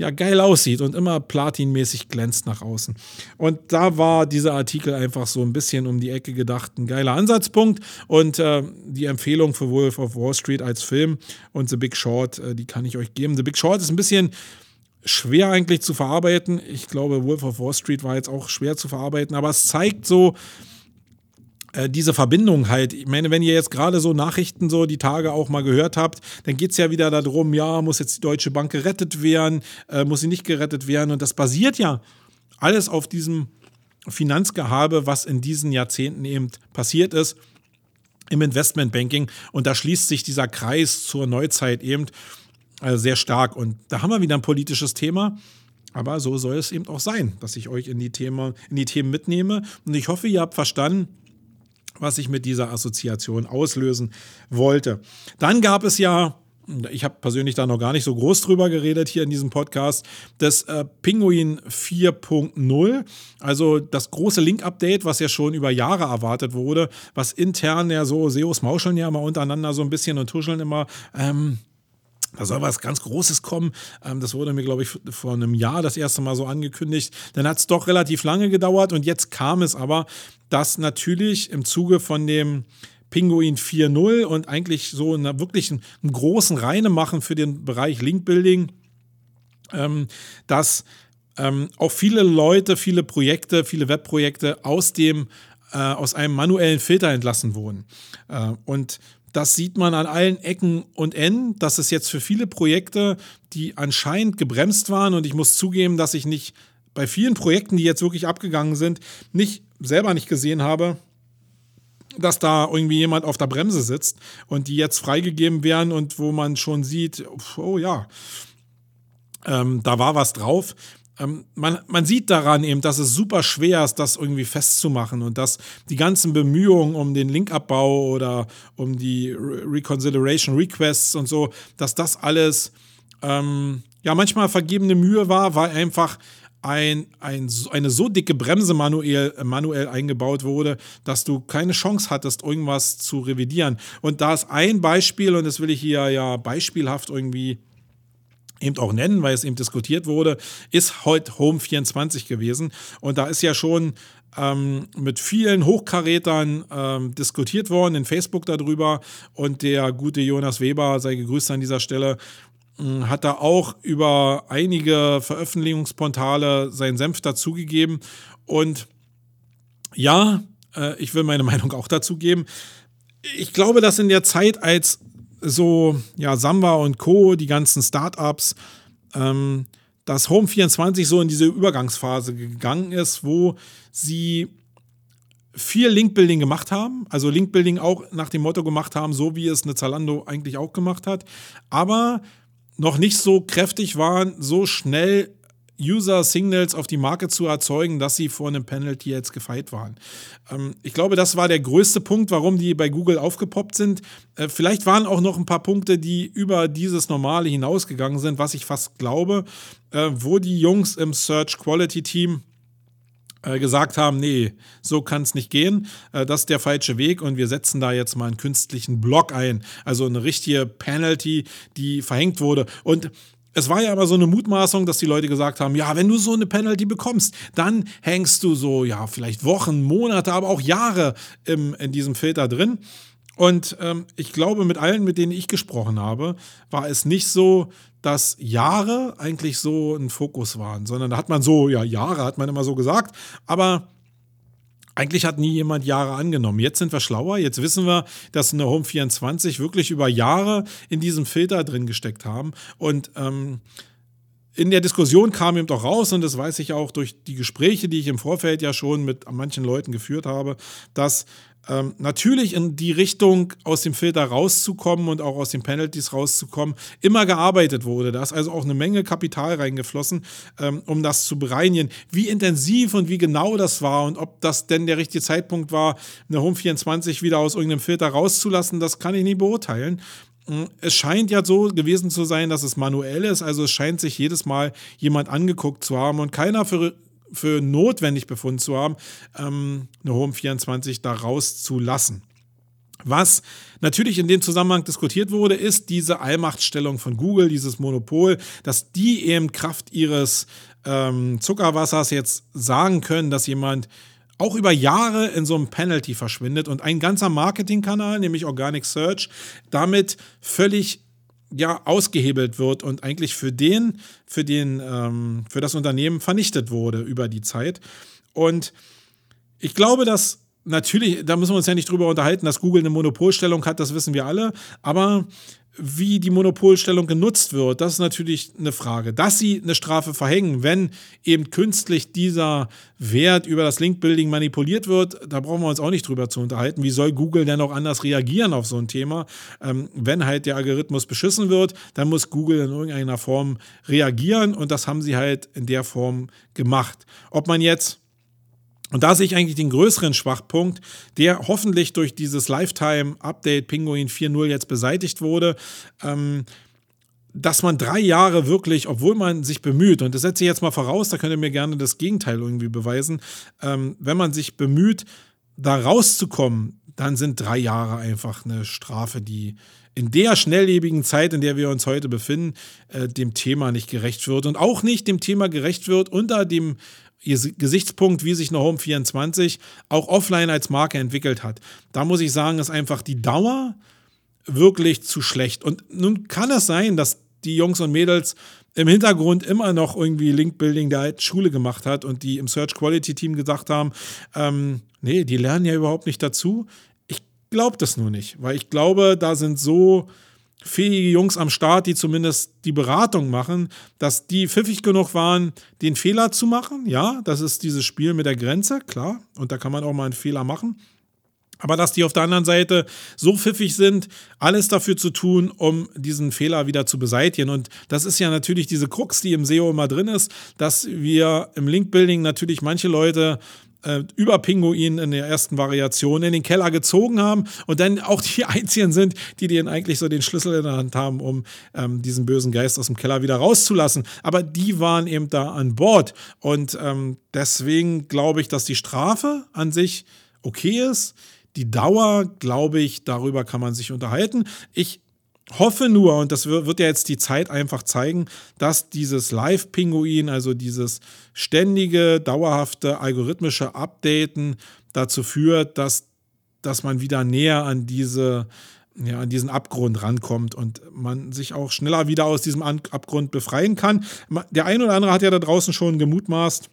ja geil aussieht und immer platinmäßig glänzt nach außen. Und da war dieser Artikel einfach so ein bisschen um die Ecke gedacht, ein geiler Ansatzpunkt und äh, die Empfehlung für Wolf of Wall Street als Film und The Big Short, äh, die kann ich euch geben. The Big Short ist ein bisschen schwer eigentlich zu verarbeiten. Ich glaube, Wolf of Wall Street war jetzt auch schwer zu verarbeiten, aber es zeigt so, äh, diese Verbindung halt, ich meine, wenn ihr jetzt gerade so Nachrichten so die Tage auch mal gehört habt, dann geht es ja wieder darum, ja, muss jetzt die Deutsche Bank gerettet werden, äh, muss sie nicht gerettet werden. Und das basiert ja alles auf diesem Finanzgehabe, was in diesen Jahrzehnten eben passiert ist im Investmentbanking. Und da schließt sich dieser Kreis zur Neuzeit eben äh, sehr stark. Und da haben wir wieder ein politisches Thema. Aber so soll es eben auch sein, dass ich euch in die, Thema, in die Themen mitnehme. Und ich hoffe, ihr habt verstanden, was ich mit dieser Assoziation auslösen wollte. Dann gab es ja ich habe persönlich da noch gar nicht so groß drüber geredet hier in diesem Podcast, das äh, Pinguin 4.0, also das große Link-Update, was ja schon über Jahre erwartet wurde, was intern ja so, SEOs mauscheln ja immer untereinander so ein bisschen und tuscheln immer, ähm, da soll was ganz Großes kommen. Ähm, das wurde mir, glaube ich, vor einem Jahr das erste Mal so angekündigt. Dann hat es doch relativ lange gedauert und jetzt kam es aber, dass natürlich im Zuge von dem Pinguin 4.0 und eigentlich so einer wirklich einen, großen Reine machen für den Bereich Linkbuilding, ähm, dass ähm, auch viele Leute, viele Projekte, viele Webprojekte aus dem äh, aus einem manuellen Filter entlassen wurden. Äh, und das sieht man an allen Ecken und Enden. Das ist jetzt für viele Projekte, die anscheinend gebremst waren. Und ich muss zugeben, dass ich nicht bei vielen Projekten, die jetzt wirklich abgegangen sind, nicht selber nicht gesehen habe, dass da irgendwie jemand auf der Bremse sitzt und die jetzt freigegeben werden und wo man schon sieht, oh ja, ähm, da war was drauf ähm, man, man sieht daran eben, dass es super schwer ist, das irgendwie festzumachen und dass die ganzen Bemühungen um den Linkabbau oder um die Re Reconsideration Requests und so, dass das alles ähm, ja manchmal vergebene Mühe war, weil einfach ein, ein, eine so dicke Bremse manuell, manuell eingebaut wurde, dass du keine Chance hattest, irgendwas zu revidieren. Und da ist ein Beispiel, und das will ich hier ja beispielhaft irgendwie eben auch nennen, weil es eben diskutiert wurde, ist heute Home 24 gewesen. Und da ist ja schon ähm, mit vielen Hochkarätern ähm, diskutiert worden in Facebook darüber. Und der gute Jonas Weber, sei gegrüßt an dieser Stelle, äh, hat da auch über einige Veröffentlichungsportale seinen Senf dazugegeben. Und ja, äh, ich will meine Meinung auch dazugeben. Ich glaube, dass in der Zeit, als so, ja, Samba und Co., die ganzen Startups, ähm, dass Home24 so in diese Übergangsphase gegangen ist, wo sie viel Linkbuilding gemacht haben, also Linkbuilding auch nach dem Motto gemacht haben, so wie es eine Zalando eigentlich auch gemacht hat, aber noch nicht so kräftig waren, so schnell User-Signals auf die Marke zu erzeugen, dass sie vor einem Penalty jetzt gefeit waren. Ähm, ich glaube, das war der größte Punkt, warum die bei Google aufgepoppt sind. Äh, vielleicht waren auch noch ein paar Punkte, die über dieses Normale hinausgegangen sind, was ich fast glaube, äh, wo die Jungs im Search Quality Team äh, gesagt haben, nee, so kann es nicht gehen, äh, das ist der falsche Weg und wir setzen da jetzt mal einen künstlichen Block ein, also eine richtige Penalty, die verhängt wurde und es war ja immer so eine Mutmaßung, dass die Leute gesagt haben, ja, wenn du so eine Penalty bekommst, dann hängst du so, ja, vielleicht Wochen, Monate, aber auch Jahre im, in diesem Filter drin. Und ähm, ich glaube, mit allen, mit denen ich gesprochen habe, war es nicht so, dass Jahre eigentlich so ein Fokus waren, sondern da hat man so, ja, Jahre hat man immer so gesagt, aber eigentlich hat nie jemand Jahre angenommen. Jetzt sind wir schlauer. Jetzt wissen wir, dass eine Home 24 wirklich über Jahre in diesem Filter drin gesteckt haben. Und ähm, in der Diskussion kam eben doch raus, und das weiß ich auch durch die Gespräche, die ich im Vorfeld ja schon mit manchen Leuten geführt habe, dass ähm, natürlich in die Richtung aus dem Filter rauszukommen und auch aus den Penalties rauszukommen, immer gearbeitet wurde. Da ist also auch eine Menge Kapital reingeflossen, ähm, um das zu bereinigen. Wie intensiv und wie genau das war und ob das denn der richtige Zeitpunkt war, eine Home 24 wieder aus irgendeinem Filter rauszulassen, das kann ich nie beurteilen. Hm, es scheint ja so gewesen zu sein, dass es manuell ist. Also es scheint sich jedes Mal jemand angeguckt zu haben und keiner für für notwendig befunden zu haben, ähm, eine Home 24 da rauszulassen. Was natürlich in dem Zusammenhang diskutiert wurde, ist diese Allmachtstellung von Google, dieses Monopol, dass die eben Kraft ihres ähm, Zuckerwassers jetzt sagen können, dass jemand auch über Jahre in so einem Penalty verschwindet und ein ganzer Marketingkanal, nämlich Organic Search, damit völlig ja ausgehebelt wird und eigentlich für den, für den, ähm, für das Unternehmen vernichtet wurde über die Zeit. Und ich glaube, dass natürlich, da müssen wir uns ja nicht drüber unterhalten, dass Google eine Monopolstellung hat, das wissen wir alle, aber wie die Monopolstellung genutzt wird, das ist natürlich eine Frage. Dass sie eine Strafe verhängen, wenn eben künstlich dieser Wert über das Link-Building manipuliert wird, da brauchen wir uns auch nicht drüber zu unterhalten. Wie soll Google denn auch anders reagieren auf so ein Thema? Ähm, wenn halt der Algorithmus beschissen wird, dann muss Google in irgendeiner Form reagieren und das haben sie halt in der Form gemacht. Ob man jetzt und da sehe ich eigentlich den größeren Schwachpunkt, der hoffentlich durch dieses Lifetime-Update Pinguin 4.0 jetzt beseitigt wurde. Ähm, dass man drei Jahre wirklich, obwohl man sich bemüht, und das setze ich jetzt mal voraus, da könnt ihr mir gerne das Gegenteil irgendwie beweisen, ähm, wenn man sich bemüht, da rauszukommen, dann sind drei Jahre einfach eine Strafe, die in der schnelllebigen Zeit, in der wir uns heute befinden, äh, dem Thema nicht gerecht wird und auch nicht dem Thema gerecht wird unter dem Gesichtspunkt, wie sich eine Home 24 auch offline als Marke entwickelt hat. Da muss ich sagen, ist einfach die Dauer wirklich zu schlecht. Und nun kann es sein, dass die Jungs und Mädels im Hintergrund immer noch irgendwie Link-Building der alten Schule gemacht hat und die im Search Quality Team gesagt haben, ähm, nee, die lernen ja überhaupt nicht dazu. Ich glaube das nur nicht, weil ich glaube, da sind so fähige Jungs am Start, die zumindest die Beratung machen, dass die pfiffig genug waren, den Fehler zu machen. Ja, das ist dieses Spiel mit der Grenze, klar. Und da kann man auch mal einen Fehler machen. Aber dass die auf der anderen Seite so pfiffig sind, alles dafür zu tun, um diesen Fehler wieder zu beseitigen. Und das ist ja natürlich diese Krux, die im SEO immer drin ist, dass wir im Link-Building natürlich manche Leute äh, über Pinguin in der ersten Variation in den Keller gezogen haben und dann auch die einzigen sind, die den eigentlich so den Schlüssel in der Hand haben, um ähm, diesen bösen Geist aus dem Keller wieder rauszulassen. Aber die waren eben da an Bord und ähm, deswegen glaube ich, dass die Strafe an sich okay ist. Die Dauer, glaube ich, darüber kann man sich unterhalten. Ich hoffe nur, und das wird ja jetzt die Zeit einfach zeigen, dass dieses Live-Pinguin, also dieses ständige, dauerhafte algorithmische Updaten dazu führt, dass, dass man wieder näher an diese ja, an diesen Abgrund rankommt und man sich auch schneller wieder aus diesem Abgrund befreien kann. Der eine oder andere hat ja da draußen schon gemutmaßt,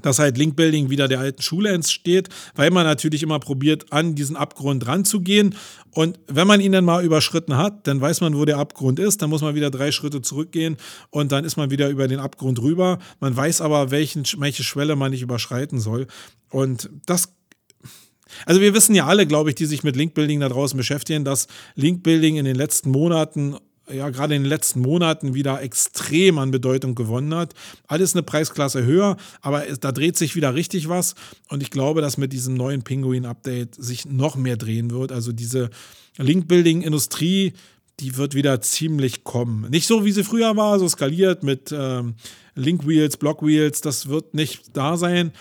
dass halt Linkbuilding wieder der alten Schule entsteht, weil man natürlich immer probiert, an diesen Abgrund ranzugehen. Und wenn man ihn dann mal überschritten hat, dann weiß man, wo der Abgrund ist. Dann muss man wieder drei Schritte zurückgehen und dann ist man wieder über den Abgrund rüber. Man weiß aber, welchen, welche Schwelle man nicht überschreiten soll. Und das also wir wissen ja alle, glaube ich, die sich mit Linkbuilding da draußen beschäftigen, dass Linkbuilding in den letzten Monaten ja gerade in den letzten Monaten wieder extrem an Bedeutung gewonnen hat. Alles eine Preisklasse höher, aber da dreht sich wieder richtig was. Und ich glaube, dass mit diesem neuen Pinguin-Update sich noch mehr drehen wird. Also diese Link-Building-Industrie, die wird wieder ziemlich kommen. Nicht so, wie sie früher war, so skaliert mit ähm, Link-Wheels, Block-Wheels, das wird nicht da sein.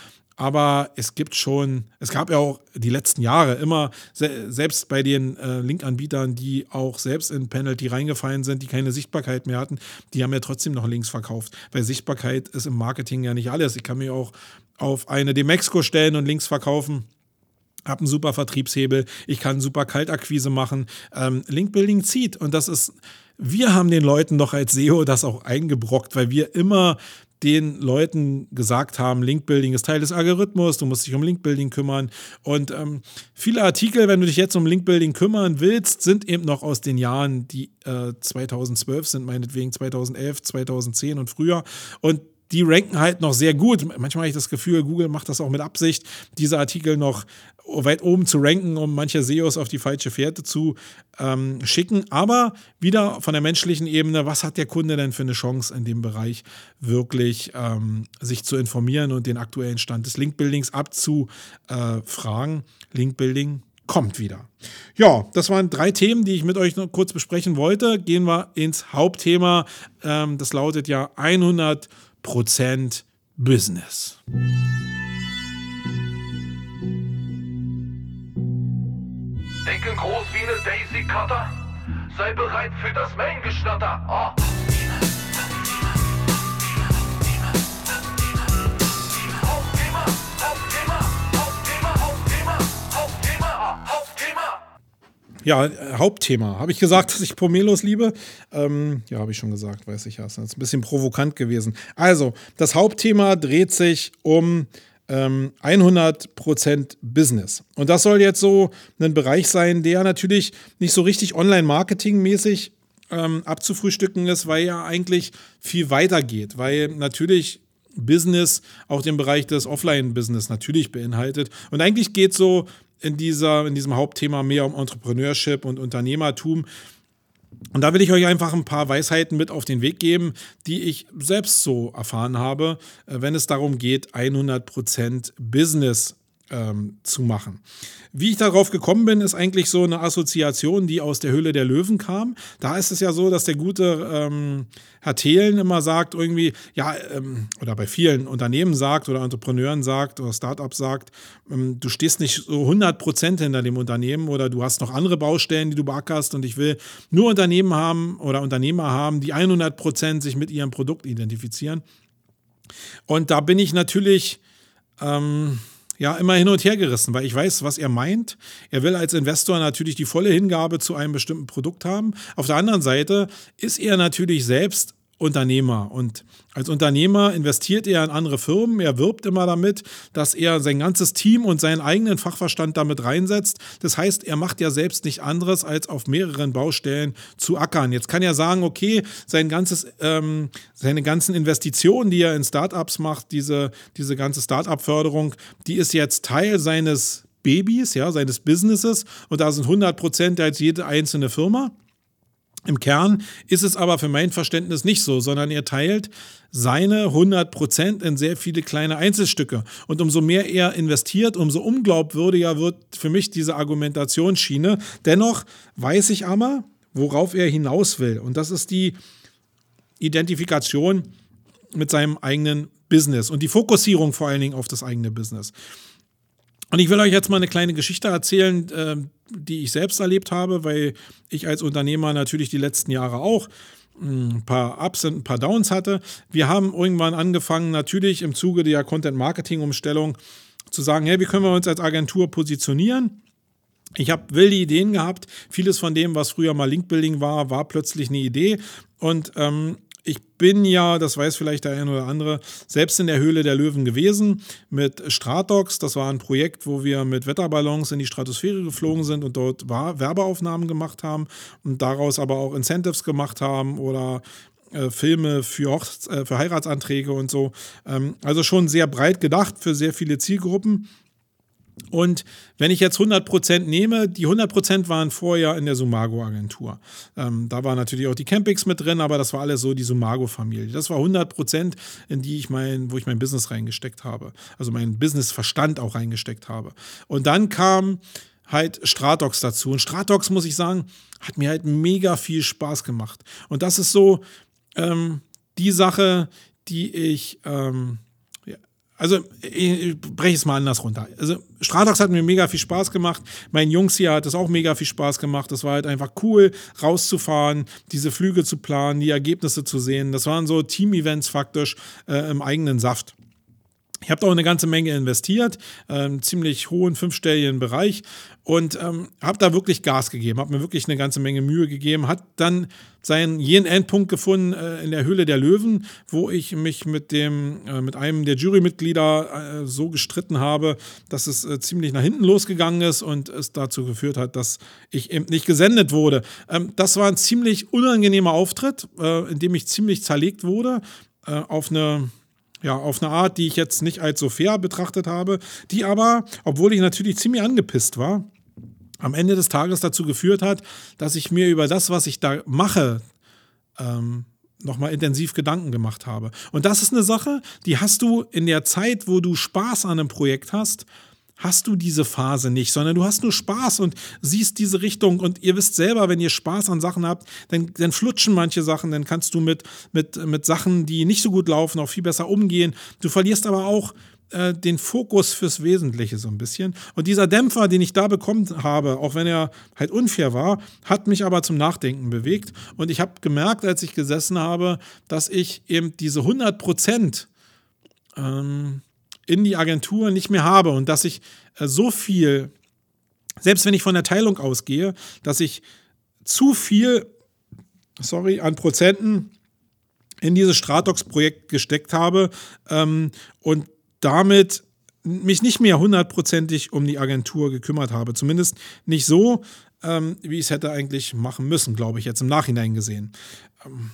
Aber es gibt schon, es gab ja auch die letzten Jahre immer, se selbst bei den äh, Link-Anbietern, die auch selbst in Penalty reingefallen sind, die keine Sichtbarkeit mehr hatten, die haben ja trotzdem noch Links verkauft. Weil Sichtbarkeit ist im Marketing ja nicht alles. Ich kann mir auch auf eine Demexco stellen und Links verkaufen habe einen super Vertriebshebel, ich kann super Kaltakquise machen. Ähm, Linkbuilding zieht und das ist, wir haben den Leuten doch als SEO das auch eingebrockt, weil wir immer den Leuten gesagt haben, Linkbuilding ist Teil des Algorithmus, du musst dich um Linkbuilding kümmern. Und ähm, viele Artikel, wenn du dich jetzt um Linkbuilding kümmern willst, sind eben noch aus den Jahren, die äh, 2012 sind, meinetwegen 2011, 2010 und früher. Und die ranken halt noch sehr gut. Manchmal habe ich das Gefühl, Google macht das auch mit Absicht, diese Artikel noch weit oben zu ranken, um manche SEOs auf die falsche Fährte zu ähm, schicken. Aber wieder von der menschlichen Ebene, was hat der Kunde denn für eine Chance in dem Bereich wirklich ähm, sich zu informieren und den aktuellen Stand des Linkbuildings abzufragen? Linkbuilding kommt wieder. Ja, das waren drei Themen, die ich mit euch noch kurz besprechen wollte. Gehen wir ins Hauptthema. Ähm, das lautet ja 100 Business. Denken groß wie eine Daisy Cutter. Sei bereit für das Main-Geschnatter. Ah. Ja, äh, Hauptthema. Habe ich gesagt, dass ich Pomelos liebe? Ähm, ja, habe ich schon gesagt, weiß ich ja. Das ist ein bisschen provokant gewesen. Also, das Hauptthema dreht sich um ähm, 100% Business. Und das soll jetzt so ein Bereich sein, der natürlich nicht so richtig Online-Marketing-mäßig ähm, abzufrühstücken ist, weil er eigentlich viel weiter geht. Weil natürlich Business auch den Bereich des Offline-Business natürlich beinhaltet. Und eigentlich geht so in, dieser, in diesem Hauptthema mehr um Entrepreneurship und Unternehmertum. Und da will ich euch einfach ein paar Weisheiten mit auf den Weg geben, die ich selbst so erfahren habe, äh, wenn es darum geht, 100% Business ähm, zu machen. Wie ich darauf gekommen bin, ist eigentlich so eine Assoziation, die aus der Höhle der Löwen kam. Da ist es ja so, dass der gute ähm, Herr Thelen immer sagt, irgendwie, ja, ähm, oder bei vielen Unternehmen sagt oder Entrepreneuren sagt oder Startups sagt, ähm, du stehst nicht so 100% hinter dem Unternehmen oder du hast noch andere Baustellen, die du beackerst und ich will nur Unternehmen haben oder Unternehmer haben, die 100% sich mit ihrem Produkt identifizieren. Und da bin ich natürlich ähm, ja immer hin und her gerissen, weil ich weiß, was er meint. Er will als Investor natürlich die volle Hingabe zu einem bestimmten Produkt haben. Auf der anderen Seite ist er natürlich selbst Unternehmer. Und als Unternehmer investiert er in andere Firmen. Er wirbt immer damit, dass er sein ganzes Team und seinen eigenen Fachverstand damit reinsetzt. Das heißt, er macht ja selbst nicht anderes, als auf mehreren Baustellen zu ackern. Jetzt kann er sagen, okay, sein ganzes, ähm, seine ganzen Investitionen, die er in Startups macht, diese, diese ganze Startup-Förderung, die ist jetzt Teil seines Babys, ja, seines Businesses und da sind 100 Prozent als jede einzelne Firma. Im Kern ist es aber für mein Verständnis nicht so, sondern er teilt seine 100% in sehr viele kleine Einzelstücke. Und umso mehr er investiert, umso unglaubwürdiger wird für mich diese Argumentationsschiene. Dennoch weiß ich aber, worauf er hinaus will. Und das ist die Identifikation mit seinem eigenen Business und die Fokussierung vor allen Dingen auf das eigene Business. Und ich will euch jetzt mal eine kleine Geschichte erzählen, äh, die ich selbst erlebt habe, weil ich als Unternehmer natürlich die letzten Jahre auch hm, ein paar Ups und ein paar Downs hatte. Wir haben irgendwann angefangen, natürlich im Zuge der Content-Marketing-Umstellung zu sagen, hey, wie können wir uns als Agentur positionieren? Ich habe wilde Ideen gehabt. Vieles von dem, was früher mal Linkbuilding war, war plötzlich eine Idee. Und ähm, ich bin ja, das weiß vielleicht der eine oder andere, selbst in der Höhle der Löwen gewesen mit Stratox. Das war ein Projekt, wo wir mit Wetterballons in die Stratosphäre geflogen sind und dort Werbeaufnahmen gemacht haben und daraus aber auch Incentives gemacht haben oder äh, Filme für, äh, für Heiratsanträge und so. Ähm, also schon sehr breit gedacht für sehr viele Zielgruppen. Und wenn ich jetzt 100% nehme, die 100% waren vorher in der Sumago-Agentur. Ähm, da war natürlich auch die Campings mit drin, aber das war alles so die Sumago-Familie. Das war 100%, in die ich mein, wo ich mein Business reingesteckt habe. Also meinen Businessverstand auch reingesteckt habe. Und dann kam halt Stratox dazu. Und Stratox, muss ich sagen, hat mir halt mega viel Spaß gemacht. Und das ist so ähm, die Sache, die ich... Ähm, also ich breche es mal anders runter. Also Stratox hat mir mega viel Spaß gemacht. Meinen Jungs hier hat es auch mega viel Spaß gemacht. Das war halt einfach cool, rauszufahren, diese Flüge zu planen, die Ergebnisse zu sehen. Das waren so Team-Events faktisch äh, im eigenen Saft. Ich habe da auch eine ganze Menge investiert, ähm, ziemlich hohen fünfstelligen Bereich und ähm, habe da wirklich Gas gegeben, habe mir wirklich eine ganze Menge Mühe gegeben, hat dann seinen jenen Endpunkt gefunden äh, in der Höhle der Löwen, wo ich mich mit dem äh, mit einem der Jurymitglieder äh, so gestritten habe, dass es äh, ziemlich nach hinten losgegangen ist und es dazu geführt hat, dass ich eben nicht gesendet wurde. Ähm, das war ein ziemlich unangenehmer Auftritt, äh, in dem ich ziemlich zerlegt wurde äh, auf eine ja, auf eine Art, die ich jetzt nicht als so fair betrachtet habe, die aber, obwohl ich natürlich ziemlich angepisst war, am Ende des Tages dazu geführt hat, dass ich mir über das, was ich da mache, ähm, nochmal intensiv Gedanken gemacht habe. Und das ist eine Sache, die hast du in der Zeit, wo du Spaß an einem Projekt hast, hast du diese Phase nicht, sondern du hast nur Spaß und siehst diese Richtung und ihr wisst selber, wenn ihr Spaß an Sachen habt, dann, dann flutschen manche Sachen, dann kannst du mit, mit, mit Sachen, die nicht so gut laufen, auch viel besser umgehen. Du verlierst aber auch äh, den Fokus fürs Wesentliche so ein bisschen. Und dieser Dämpfer, den ich da bekommen habe, auch wenn er halt unfair war, hat mich aber zum Nachdenken bewegt. Und ich habe gemerkt, als ich gesessen habe, dass ich eben diese 100 Prozent ähm, in die Agentur nicht mehr habe und dass ich äh, so viel, selbst wenn ich von der Teilung ausgehe, dass ich zu viel, sorry, an Prozenten in dieses Stratox-Projekt gesteckt habe ähm, und damit mich nicht mehr hundertprozentig um die Agentur gekümmert habe. Zumindest nicht so, ähm, wie ich es hätte eigentlich machen müssen, glaube ich, jetzt im Nachhinein gesehen. Ähm,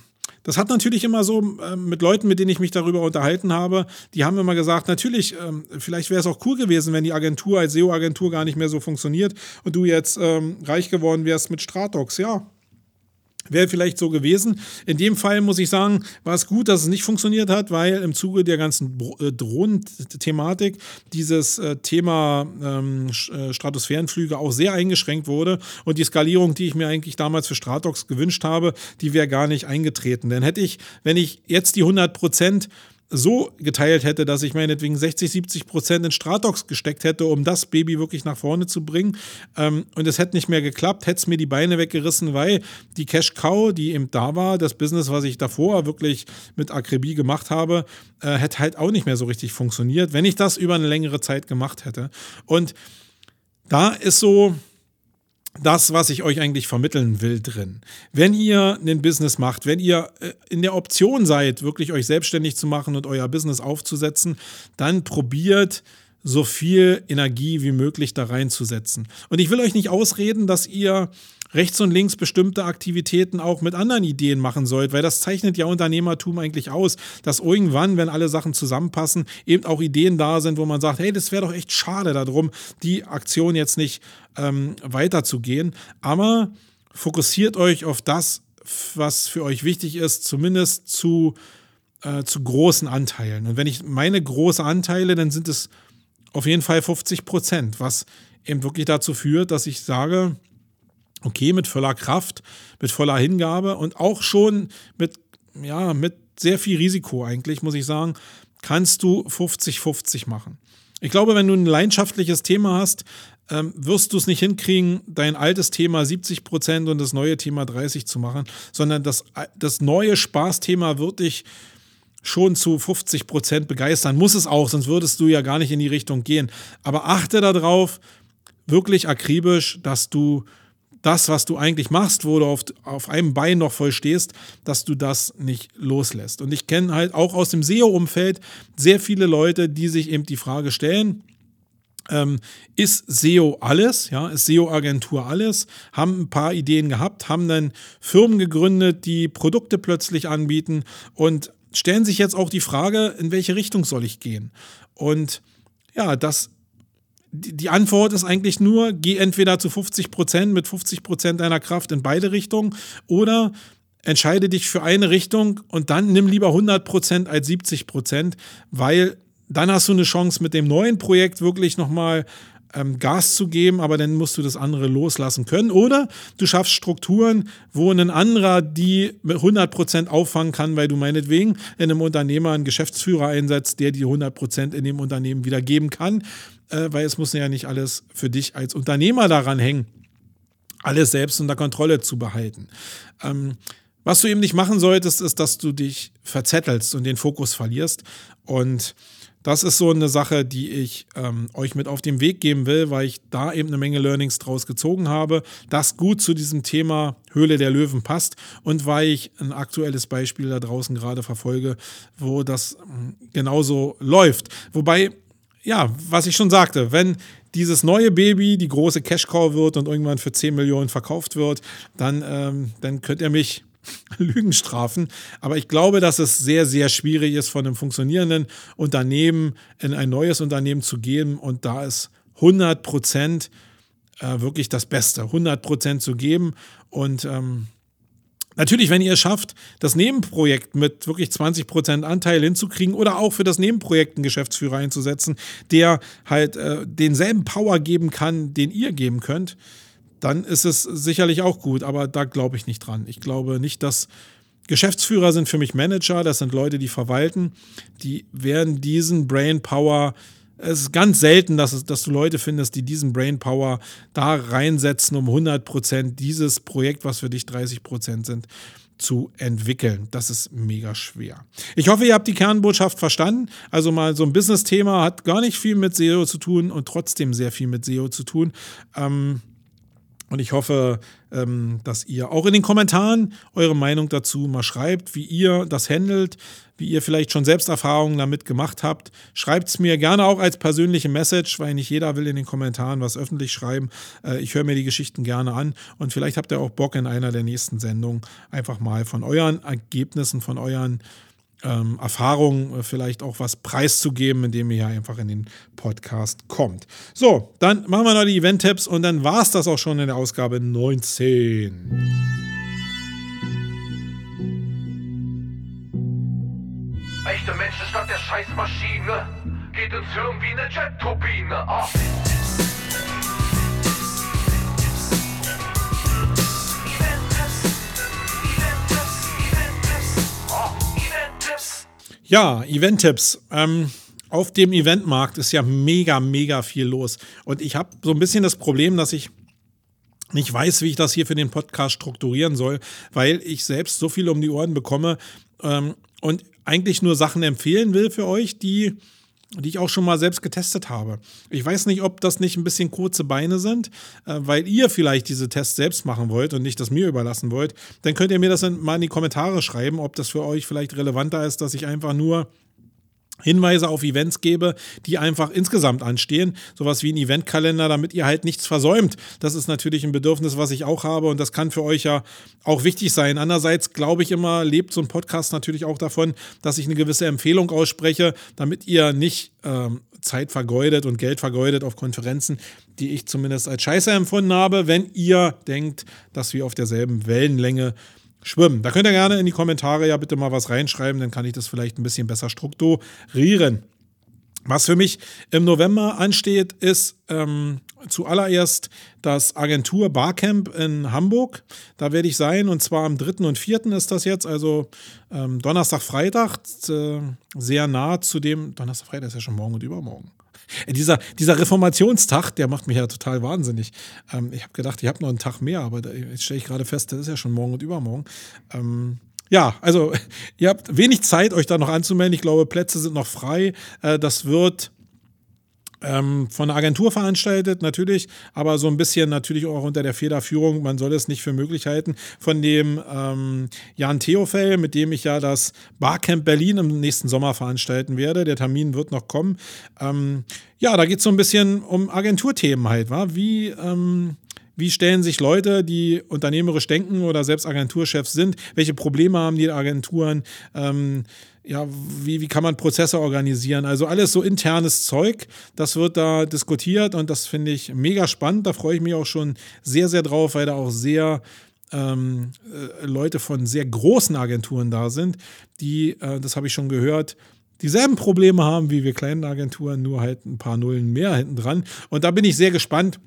das hat natürlich immer so äh, mit Leuten, mit denen ich mich darüber unterhalten habe, die haben immer gesagt, natürlich, ähm, vielleicht wäre es auch cool gewesen, wenn die Agentur als SEO-Agentur gar nicht mehr so funktioniert und du jetzt ähm, reich geworden wärst mit Stratox. Ja, Wäre vielleicht so gewesen. In dem Fall muss ich sagen, war es gut, dass es nicht funktioniert hat, weil im Zuge der ganzen äh, Drohnen-Thematik dieses äh, Thema ähm, äh, Stratosphärenflüge auch sehr eingeschränkt wurde. Und die Skalierung, die ich mir eigentlich damals für Stratox gewünscht habe, die wäre gar nicht eingetreten. Denn hätte ich, wenn ich jetzt die 100 Prozent so geteilt hätte, dass ich meinetwegen 60, 70 Prozent in Stratox gesteckt hätte, um das Baby wirklich nach vorne zu bringen. Ähm, und es hätte nicht mehr geklappt, hätte es mir die Beine weggerissen, weil die Cash Cow, die eben da war, das Business, was ich davor wirklich mit Akribie gemacht habe, äh, hätte halt auch nicht mehr so richtig funktioniert, wenn ich das über eine längere Zeit gemacht hätte. Und da ist so, das, was ich euch eigentlich vermitteln will, drin. Wenn ihr ein Business macht, wenn ihr äh, in der Option seid, wirklich euch selbstständig zu machen und euer Business aufzusetzen, dann probiert so viel Energie wie möglich da reinzusetzen. Und ich will euch nicht ausreden, dass ihr rechts und links bestimmte Aktivitäten auch mit anderen Ideen machen sollt, weil das zeichnet ja Unternehmertum eigentlich aus, dass irgendwann, wenn alle Sachen zusammenpassen, eben auch Ideen da sind, wo man sagt, hey, das wäre doch echt schade darum, die Aktion jetzt nicht ähm, weiterzugehen. Aber fokussiert euch auf das, was für euch wichtig ist, zumindest zu, äh, zu großen Anteilen. Und wenn ich meine große Anteile, dann sind es auf jeden Fall 50 Prozent, was eben wirklich dazu führt, dass ich sage, okay, mit voller Kraft, mit voller Hingabe und auch schon mit, ja, mit sehr viel Risiko eigentlich, muss ich sagen, kannst du 50-50 machen. Ich glaube, wenn du ein leidenschaftliches Thema hast, ähm, wirst du es nicht hinkriegen, dein altes Thema 70 Prozent und das neue Thema 30 zu machen, sondern das, das neue Spaßthema wird dich schon zu 50 Prozent begeistern. Muss es auch, sonst würdest du ja gar nicht in die Richtung gehen. Aber achte darauf, wirklich akribisch, dass du das, was du eigentlich machst, wo du auf, auf einem Bein noch voll stehst, dass du das nicht loslässt. Und ich kenne halt auch aus dem SEO-Umfeld sehr viele Leute, die sich eben die Frage stellen, ähm, ist SEO alles? Ja, ist SEO-Agentur alles? Haben ein paar Ideen gehabt, haben dann Firmen gegründet, die Produkte plötzlich anbieten und stellen sich jetzt auch die Frage, in welche Richtung soll ich gehen? Und ja, das die Antwort ist eigentlich nur, geh entweder zu 50 Prozent mit 50 Prozent deiner Kraft in beide Richtungen oder entscheide dich für eine Richtung und dann nimm lieber 100 Prozent als 70 Prozent, weil dann hast du eine Chance mit dem neuen Projekt wirklich nochmal ähm, Gas zu geben, aber dann musst du das andere loslassen können. Oder du schaffst Strukturen, wo ein anderer die mit 100% auffangen kann, weil du meinetwegen in einem Unternehmer einen Geschäftsführer einsetzt, der die 100% in dem Unternehmen wieder geben kann, äh, weil es muss ja nicht alles für dich als Unternehmer daran hängen, alles selbst unter Kontrolle zu behalten. Ähm, was du eben nicht machen solltest, ist, dass du dich verzettelst und den Fokus verlierst. Und das ist so eine Sache, die ich ähm, euch mit auf den Weg geben will, weil ich da eben eine Menge Learnings draus gezogen habe, das gut zu diesem Thema Höhle der Löwen passt und weil ich ein aktuelles Beispiel da draußen gerade verfolge, wo das ähm, genauso läuft. Wobei, ja, was ich schon sagte, wenn dieses neue Baby die große Cash-Cow wird und irgendwann für 10 Millionen verkauft wird, dann, ähm, dann könnt ihr mich Lügen strafen. Aber ich glaube, dass es sehr, sehr schwierig ist, von einem funktionierenden Unternehmen in ein neues Unternehmen zu gehen. Und da ist 100 Prozent äh, wirklich das Beste, 100 Prozent zu geben. Und ähm, Natürlich, wenn ihr es schafft, das Nebenprojekt mit wirklich 20% Anteil hinzukriegen oder auch für das Nebenprojekt einen Geschäftsführer einzusetzen, der halt äh, denselben Power geben kann, den ihr geben könnt, dann ist es sicherlich auch gut, aber da glaube ich nicht dran. Ich glaube nicht, dass Geschäftsführer sind für mich Manager, das sind Leute, die verwalten, die werden diesen Brain Power, es ist ganz selten, dass, es, dass du Leute findest, die diesen Brain Power da reinsetzen, um 100% dieses Projekt, was für dich 30% sind, zu entwickeln. Das ist mega schwer. Ich hoffe, ihr habt die Kernbotschaft verstanden. Also mal so ein Business-Thema hat gar nicht viel mit SEO zu tun und trotzdem sehr viel mit SEO zu tun. Ähm, und ich hoffe, ähm, dass ihr auch in den Kommentaren eure Meinung dazu mal schreibt, wie ihr das handelt, wie ihr vielleicht schon selbst Erfahrungen damit gemacht habt. Schreibt es mir gerne auch als persönliche Message, weil nicht jeder will in den Kommentaren was öffentlich schreiben. Äh, ich höre mir die Geschichten gerne an und vielleicht habt ihr auch Bock in einer der nächsten Sendungen einfach mal von euren Ergebnissen, von euren ähm, Erfahrung äh, vielleicht auch was preiszugeben, indem ihr hier einfach in den Podcast kommt. So, dann machen wir noch die Event-Tipps und dann war es das auch schon in der Ausgabe 19. Echte Menschen statt der Scheißmaschine. Geht ins Hirn wie eine Jet-Turbine. Ah. Ja, Event-Tipps. Ähm, auf dem Eventmarkt ist ja mega, mega viel los. Und ich habe so ein bisschen das Problem, dass ich nicht weiß, wie ich das hier für den Podcast strukturieren soll, weil ich selbst so viel um die Ohren bekomme ähm, und eigentlich nur Sachen empfehlen will für euch, die die ich auch schon mal selbst getestet habe. Ich weiß nicht, ob das nicht ein bisschen kurze Beine sind, äh, weil ihr vielleicht diese Tests selbst machen wollt und nicht das mir überlassen wollt. Dann könnt ihr mir das mal in die Kommentare schreiben, ob das für euch vielleicht relevanter ist, dass ich einfach nur Hinweise auf Events gebe, die einfach insgesamt anstehen. Sowas wie ein Eventkalender, damit ihr halt nichts versäumt. Das ist natürlich ein Bedürfnis, was ich auch habe und das kann für euch ja auch wichtig sein. Andererseits glaube ich immer, lebt so ein Podcast natürlich auch davon, dass ich eine gewisse Empfehlung ausspreche, damit ihr nicht ähm, Zeit vergeudet und Geld vergeudet auf Konferenzen, die ich zumindest als scheiße empfunden habe, wenn ihr denkt, dass wir auf derselben Wellenlänge schwimmen. Da könnt ihr gerne in die Kommentare ja bitte mal was reinschreiben, dann kann ich das vielleicht ein bisschen besser strukturieren. Was für mich im November ansteht, ist ähm, zuallererst das Agentur Barcamp in Hamburg. Da werde ich sein und zwar am 3. und 4. ist das jetzt, also ähm, Donnerstag, Freitag, äh, sehr nah zu dem, Donnerstag, Freitag ist ja schon morgen und übermorgen. Äh, Dieser, dieser Reformationstag, der macht mich ja total wahnsinnig. Ähm, ich habe gedacht, ich habe noch einen Tag mehr, aber da, jetzt stelle ich gerade fest, das ist ja schon morgen und übermorgen. Ähm, ja, also ihr habt wenig Zeit, euch da noch anzumelden. Ich glaube, Plätze sind noch frei. Äh, das wird ähm, von einer Agentur veranstaltet, natürlich, aber so ein bisschen natürlich auch unter der Federführung, man soll es nicht für möglich halten, von dem ähm, Jan Theofel, mit dem ich ja das Barcamp Berlin im nächsten Sommer veranstalten werde. Der Termin wird noch kommen. Ähm, ja, da geht es so ein bisschen um Agenturthemen halt, wa? Wie, ähm, wie stellen sich Leute, die unternehmerisch denken oder selbst Agenturchefs sind, welche Probleme haben die Agenturen? Ja, wie, wie kann man Prozesse organisieren? Also alles so internes Zeug, das wird da diskutiert und das finde ich mega spannend. Da freue ich mich auch schon sehr, sehr drauf, weil da auch sehr ähm, äh, Leute von sehr großen Agenturen da sind, die, äh, das habe ich schon gehört, dieselben Probleme haben wie wir kleinen Agenturen, nur halt ein paar Nullen mehr hinten dran. Und da bin ich sehr gespannt,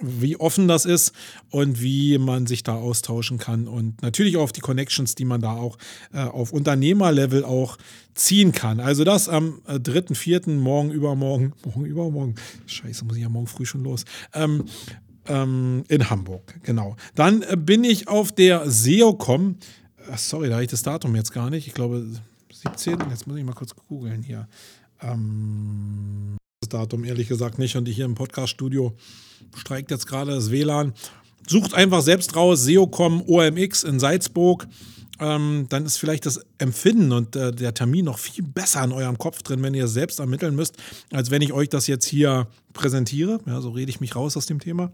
wie offen das ist und wie man sich da austauschen kann und natürlich auch auf die Connections, die man da auch äh, auf Unternehmerlevel auch ziehen kann. Also das am äh, 3.4. morgen übermorgen, morgen übermorgen, scheiße, muss ich ja morgen früh schon los, ähm, ähm, in Hamburg, genau. Dann äh, bin ich auf der SEOCom, sorry, da habe ich das Datum jetzt gar nicht, ich glaube 17, jetzt muss ich mal kurz googeln hier. Ähm, das Datum ehrlich gesagt nicht und hier im Podcast-Studio streikt jetzt gerade das WLAN. Sucht einfach selbst raus, SEOCom OMX in Salzburg. Ähm, dann ist vielleicht das Empfinden und äh, der Termin noch viel besser in eurem Kopf drin, wenn ihr es selbst ermitteln müsst, als wenn ich euch das jetzt hier präsentiere. Ja, so rede ich mich raus aus dem Thema.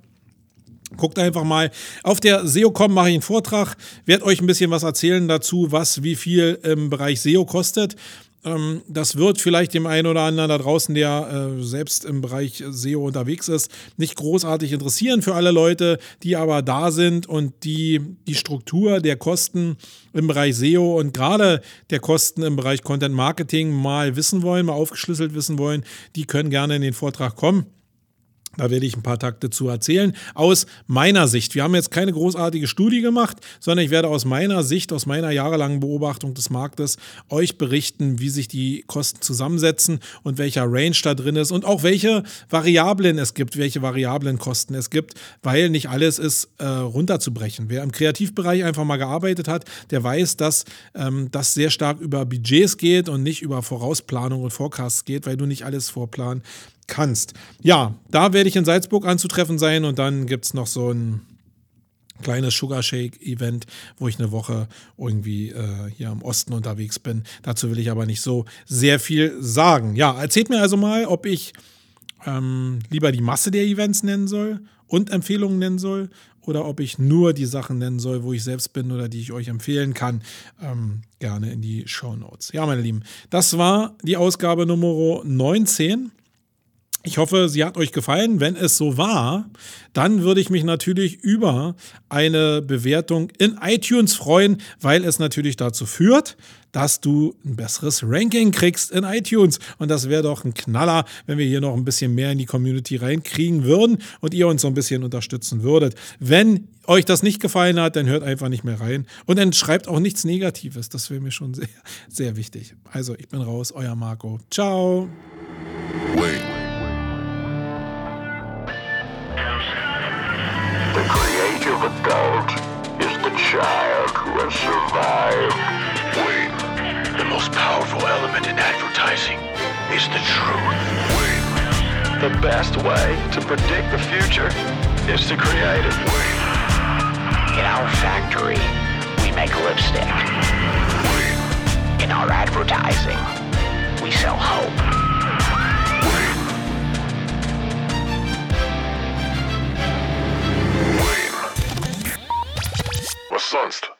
Guckt einfach mal. Auf der SEOCom mache ich einen Vortrag, werde euch ein bisschen was erzählen dazu, was wie viel im Bereich SEO kostet. Ähm, das wird vielleicht dem einen oder anderen da draußen, der äh, selbst im Bereich SEO unterwegs ist, nicht großartig interessieren für alle Leute, die aber da sind und die die Struktur der Kosten im Bereich SEO und gerade der Kosten im Bereich Content Marketing mal wissen wollen, mal aufgeschlüsselt wissen wollen, die können gerne in den Vortrag kommen. Da werde ich ein paar Takte zu erzählen. Aus meiner Sicht. Wir haben jetzt keine großartige Studie gemacht, sondern ich werde aus meiner Sicht, aus meiner jahrelangen Beobachtung des Marktes euch berichten, wie sich die Kosten zusammensetzen und welcher Range da drin ist und auch welche Variablen es gibt, welche Variablen Kosten es gibt, weil nicht alles ist äh, runterzubrechen. Wer im Kreativbereich einfach mal gearbeitet hat, der weiß, dass ähm, das sehr stark über Budgets geht und nicht über Vorausplanung und Forecasts geht, weil du nicht alles vorplanen kannst. Ja, da werde ich in Salzburg anzutreffen sein und dann gibt es noch so ein kleines Sugar Shake Event, wo ich eine Woche irgendwie äh, hier im Osten unterwegs bin. Dazu will ich aber nicht so sehr viel sagen. Ja, erzählt mir also mal, ob ich ähm, lieber die Masse der Events nennen soll und Empfehlungen nennen soll oder ob ich nur die Sachen nennen soll, wo ich selbst bin oder die ich euch empfehlen kann. Ähm, gerne in die Show Notes. Ja, meine Lieben, das war die Ausgabe Nummer 19. Ich hoffe, sie hat euch gefallen. Wenn es so war, dann würde ich mich natürlich über eine Bewertung in iTunes freuen, weil es natürlich dazu führt, dass du ein besseres Ranking kriegst in iTunes. Und das wäre doch ein Knaller, wenn wir hier noch ein bisschen mehr in die Community reinkriegen würden und ihr uns so ein bisschen unterstützen würdet. Wenn euch das nicht gefallen hat, dann hört einfach nicht mehr rein. Und dann schreibt auch nichts Negatives. Das wäre mir schon sehr, sehr wichtig. Also, ich bin raus, euer Marco. Ciao. Wait. of adult is the child who has survived. Wayne, the most powerful element in advertising is the truth. Wayne, the best way to predict the future is to create it. Wayne, in our factory, we make lipstick. Wayne, in our advertising, we sell hope. sonst?